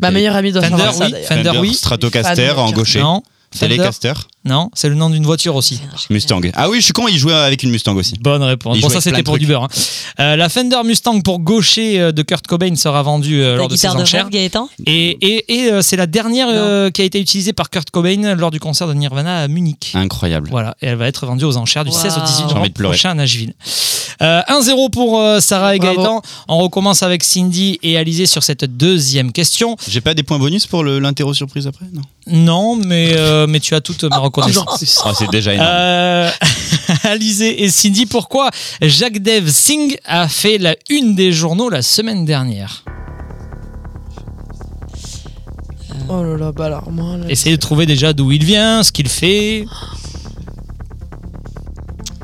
Ma meilleure amie doit Fender, savoir ça oui. d'ailleurs. Fender, oui. Stratocaster en gaucher. Non. Fender. Telecaster. Non, c'est le nom d'une voiture aussi. Mustang. Ah oui, je suis con, il jouait avec une Mustang aussi. Bonne réponse. Il Bon, ça c'était pour du beurre. hein. Euh, la Fender Mustang pour gaucher euh, de Kurt Cobain sera vendue euh, lors de ses guitare de enchères. Gaëtan Et, et, et, euh, c'est la dernière euh, qui a été utilisée par Kurt Cobain lors du concert de Nirvana à Munich. Incroyable. Voilà, et elle va être vendue aux enchères du Wow. 16 au 18 J'ai novembre envie de pleurer. prochain à Nashville. Euh, 1-0 pour euh, Sarah et Bravo. Gaëtan. On recommence avec Cindy et Alizé sur cette deuxième question. J'ai pas des points bonus pour le- l'interro surprise après? Non. Non, mais, euh, mais tu as toute ma reconnaissance. Toujours plus. Ah, c'est déjà énorme. Euh, Alizé et Cindy, pourquoi Jacques Dev Singh a fait la une des journaux la semaine dernière Oh là là, bah alors moi. là- Essayez de trouver déjà d'où il vient, ce qu'il fait.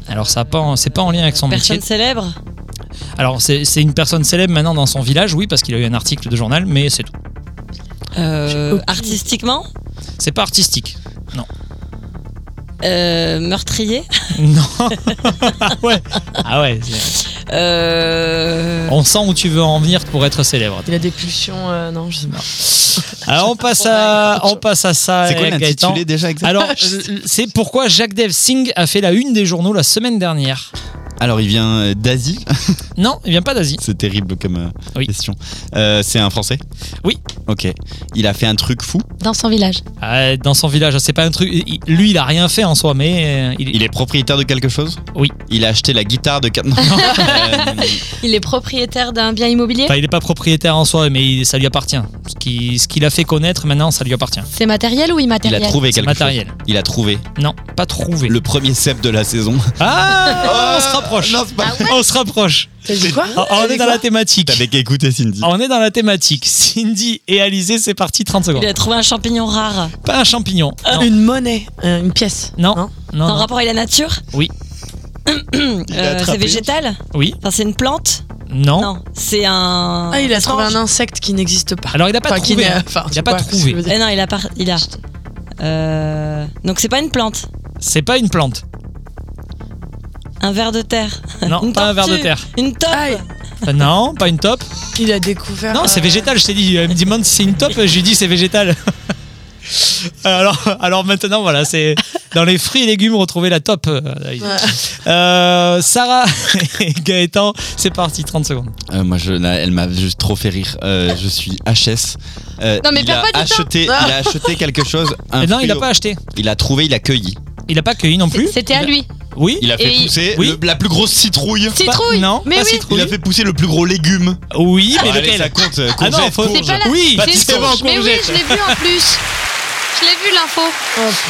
Alors ça a pas, c'est pas en lien avec son Personne métier. célèbre Alors c'est c'est une personne célèbre maintenant dans son village, oui, parce qu'il a eu un article de journal, mais c'est tout. Euh, artistiquement C'est pas artistique. Euh, Meurtrier Non. ah ouais. Ah ouais. Euh, On sent où tu veux en venir pour être célèbre. Il a des pulsions, euh, non, je sais pas. Alors on passe à, on passe à ça. C'est quoi l'intitulé Gaëtan. déjà exact Alors, c'est pourquoi Jacques Dev Singh a fait la une des journaux la semaine dernière. Alors, il vient euh, d'Asie. Non, il vient pas d'Asie. C'est terrible comme euh, Oui. question. Euh, c'est un Français Oui. Ok. Il a fait un truc fou. Dans son village. Ah, dans son village, c'est pas un truc. il- lui, il a rien fait en soi, mais euh, il, Il est propriétaire de quelque chose Oui. Il a acheté la guitare de quatre. Non. Euh, Il est propriétaire d'un bien immobilier Enfin, il est pas propriétaire en soi, mais il- ça lui appartient. Ce qui- ce qu'il a fait connaître, maintenant, ça lui appartient. C'est matériel ou il immatériel a trouvé quelque matériel. chose. Il a trouvé Non, pas trouvé. le premier cep de la saison. Ah, on se rapproche. Non, pas on se rapproche. Quoi Ah, on est dans la thématique. T'avais qu'à écouter Cindy. On est dans la thématique. Cindy et Alizé, c'est parti 30 secondes. il a trouvé un champignon rare. Pas un champignon. Non, Une monnaie, euh, une pièce. non, Non. non, en non. rapport avec la nature Oui. Euh, c'est végétal Oui, Enfin, c'est une plante non. Non, c'est un. Ah, il a trouvé un insecte qui n'existe pas. Alors, il a pas Enfin, trouvé. hein. enfin, il tu a pas trouvé. Eh non, il a. Par... Il a... Euh, Donc, c'est pas une plante. C'est pas une plante. Un ver de terre. Non, Une pas un ver de terre. Une. Aïe. Enfin, non, pas une top. Il a découvert. Non, c'est euh, végétal, je t'ai dit. Elle me demande si c'est une top, je lui dis c'est végétal. Alors, alors maintenant, voilà, c'est dans les fruits et légumes, retrouver la top. euh. Euh, Sarah et Gaëtan, c'est parti, 30 secondes. Euh, moi, je, là, elle m'a juste trop fait rire. Euh, je suis HS. Euh, Non, mais il perds a pas du temps. acheté, il a acheté quelque chose. un Et non, il fruit a au- pas acheté. Il a trouvé, il a cueilli. Il a pas cueilli non plus. C'était à lui. Oui. Il a fait Et- pousser Oui. le- la plus grosse citrouille. Citrouille non, Mais pas oui. citrouille. Il a fait pousser le plus gros légume. Oui, mais Bon, allez, lequel ça compte. euh, Ah non, courgette, faut- C'est courge. pas la. Oui, c'est. Mais oui, Courgette. je l'ai vu en plus. Je l'ai vu l'info.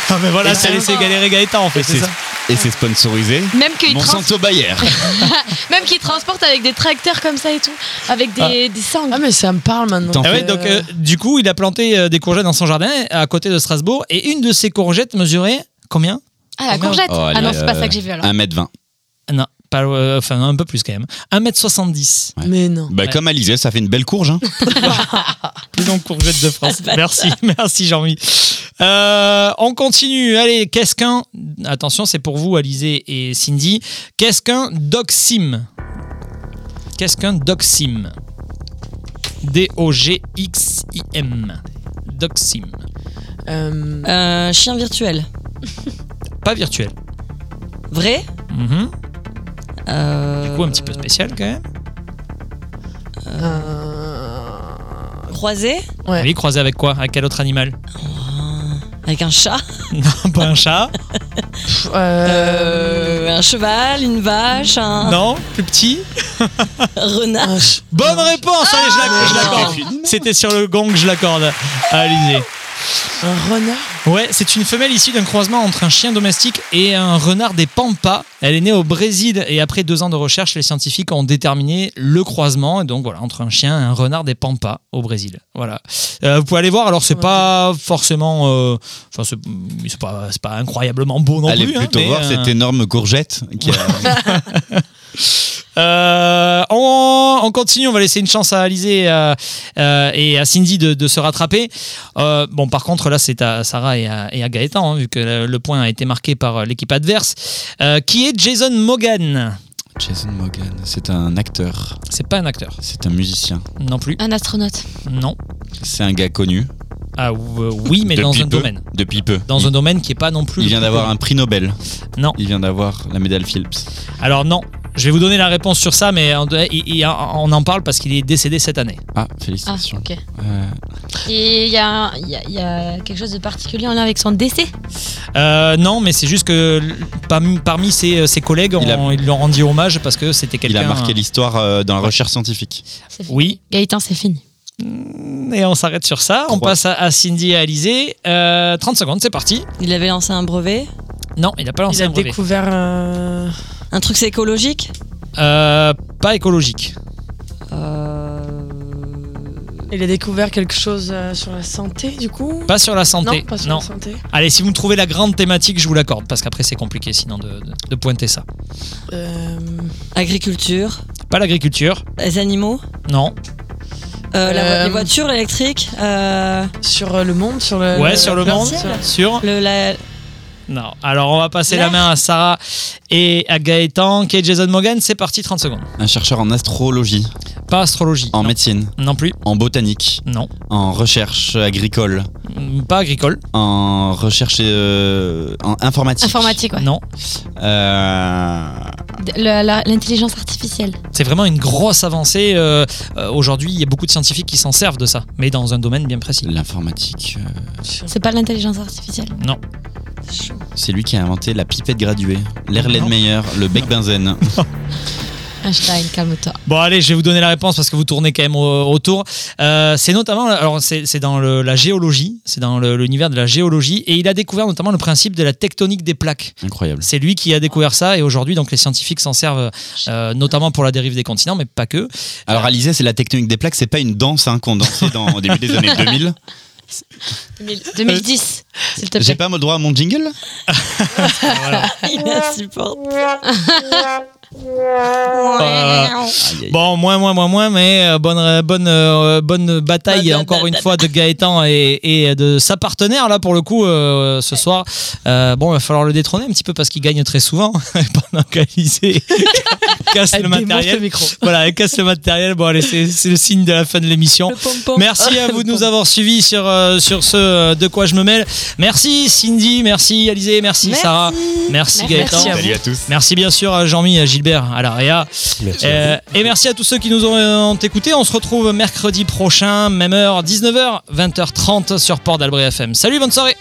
Ah, mais voilà, Et ça a c'est- laissé galérer Gaëtan en fait, Et c'est c'est ça. et c'est sponsorisé. Même qu'il trans- Monsanto Bayer. même qu'il transporte avec des tracteurs comme ça et tout. Avec des, des sangles. Ah, mais ça me parle maintenant. T'en Ah ouais, donc euh, du coup, il a planté euh, des courgettes dans son jardin à côté de Strasbourg et une de ces courgettes mesurait combien? Ah, la merde. courgette. Oh, ah non, est, c'est pas euh, ça que j'ai vu alors. 1m20. Non, pas euh, enfin un peu plus quand même. 1m70. Mais non. Bah, Ouais. Comme Alizé, ça fait une belle courge. Hein. Plus longue courgette de France. Ah, merci, merci Jean-Mi. Euh, on continue. Allez, qu'est-ce qu'un. Attention, c'est pour vous, Alizé et Cindy. Qu'est-ce qu'un DocSim? Qu'est-ce qu'un DocSim? D-O-G-X-I-M. DocSim. Euh, Un chien virtuel. Pas virtuel. Vrai Mhm. Euh, Du coup, un petit peu spécial quand même. Croisé Ouais. Oui, croisé avec quoi? Avec quel autre animal? Avec un chat Non, pas un chat. euh, Euh, Un cheval Une vache Un Non, plus petit. renard Bonne réponse Allez, je Ah, l'accorde. C'était sur le gong, je l'accorde. Alizé. Un renard. Ouais, c'est une femelle issue d'un croisement entre un chien domestique et un renard des Pampas. Elle est née au Brésil et après deux ans de recherche, les scientifiques ont déterminé le croisement et donc voilà entre un chien et un renard des Pampas au Brésil. Voilà. Euh, vous pouvez aller voir. Alors c'est pas forcément, euh, enfin c'est c'est pas, c'est pas incroyablement beau non Allez plus. hein, plutôt mais, voir euh, cette énorme courgette. Qui a... Euh, on, on continue, on va laisser une chance à Alizé euh, euh, et à Cindy de, de se rattraper. Euh, bon, par contre, là, c'est à Sarah et à, et à Gaëtan, hein, vu que le, point a été marqué par l'équipe adverse. Euh, qui est Jason Mogan Jason Morgan, c'est un acteur. C'est pas un acteur. C'est un musicien. Non plus. Un astronaute. Non. C'est un gars connu. Ah, euh, oui, mais dans un peu. domaine. Depuis peu. Dans il, un domaine qui est pas non plus. il vient d'avoir un prix Nobel. Non. Il vient d'avoir la médaille Phillips. Alors, non. Je vais vous donner la réponse sur ça, mais on, il- il- on en parle parce qu'il est décédé cette année. Ah, Ah, félicitations. ok. Euh, Et il y a, il y, a, il y a quelque chose de particulier en lien avec son décès? Euh, non, mais c'est juste que parmi, parmi ses, ses collègues, Il a- on- ils lui ont rendu hommage parce que c'était il quelqu'un. a marqué l'histoire euh, dans la recherche scientifique. Oui, Gaëtan, c'est fini. et on s'arrête sur ça. On passe à, Cindy et à Alizé. Euh, 30 secondes, c'est parti. Il avait lancé un brevet Non, il n'a pas lancé Il a un brevet. découvert. euh, Un truc c'est écologique Euh, pas écologique. Euh, Il a découvert quelque chose euh, sur la santé, du coup Pas sur la santé. Non, pas sur Non. la santé. Allez, si vous me trouvez la grande thématique, je vous l'accorde parce qu'après c'est compliqué sinon de, de- de pointer ça. Euh, Agriculture Pas l'agriculture. Les animaux Non. Euh, la vo- Euh, les voitures électriques. euh, Sur le monde, sur le. Ouais, sur le monde. Sur. le, la- Non. Alors, on va passer la main à Sarah et à Gaëtan. Qui est Jason Morgan C'est parti, 30 secondes. Un chercheur en astrologie, Pas astrologie. en non. médecine, Non plus. en botanique, Non. en recherche agricole, Mm, Pas agricole. en recherche euh, en informatique. Informatique, ouais. Non. Euh, L'intelligence artificielle. C'est vraiment une grosse avancée. euh, euh, Aujourd'hui, il y a beaucoup de scientifiques qui s'en servent de ça, mais dans un domaine bien précis. L'informatique. euh, C'est pas l'intelligence artificielle. Non. C'est lui qui a inventé la pipette graduée, l'Erlenmeyer, le bec benzène. Einstein, calme-toi. Bon, allez, je vais vous donner la réponse parce que vous tournez quand même au- autour. Euh, c'est notamment, alors c'est dans le- la géologie, c'est dans l'univers de la géologie, et il a découvert notamment le principe de la tectonique des plaques. Incroyable. C'est lui qui a découvert ça, et aujourd'hui, donc les scientifiques s'en servent euh, notamment pour la dérive des continents, mais pas que. Alors Alizé, c'est la tectonique des plaques, c'est pas une danse hein, qu'on dansait dans, au début des années 2000. 2010, s'il te J'ai pas le droit à mon jingle Il insupporte. Bon, moins, moins, moins, moins, mais euh, bonne, euh, bonne, euh, bonne bataille encore une fois de Gaëtan et, et de sa partenaire là pour le coup euh, ce soir. Euh, bon, il va falloir le détrôner un petit peu parce qu'il gagne très souvent pendant qu'Alizé casse Elle le matériel. le micro. Voilà, elle casse le matériel. Bon, allez, c'est le signe de la fin de l'émission. Merci à vous de nous avoir suivis sur, euh, sur ce De quoi je me mêle. Merci Cindy, merci Alizé, merci, Merci. Sarah, merci, Gaëtan. Merci à vous. Salut à tous. Merci bien sûr à Jean-Mi, à Gilbert, à la Réa. Merci. Euh, et merci à tous ceux qui nous ont, ont écoutés. On se retrouve mercredi prochain, même heure, 19h, 20h30 sur Port d'Albret FM. Salut, bonne soirée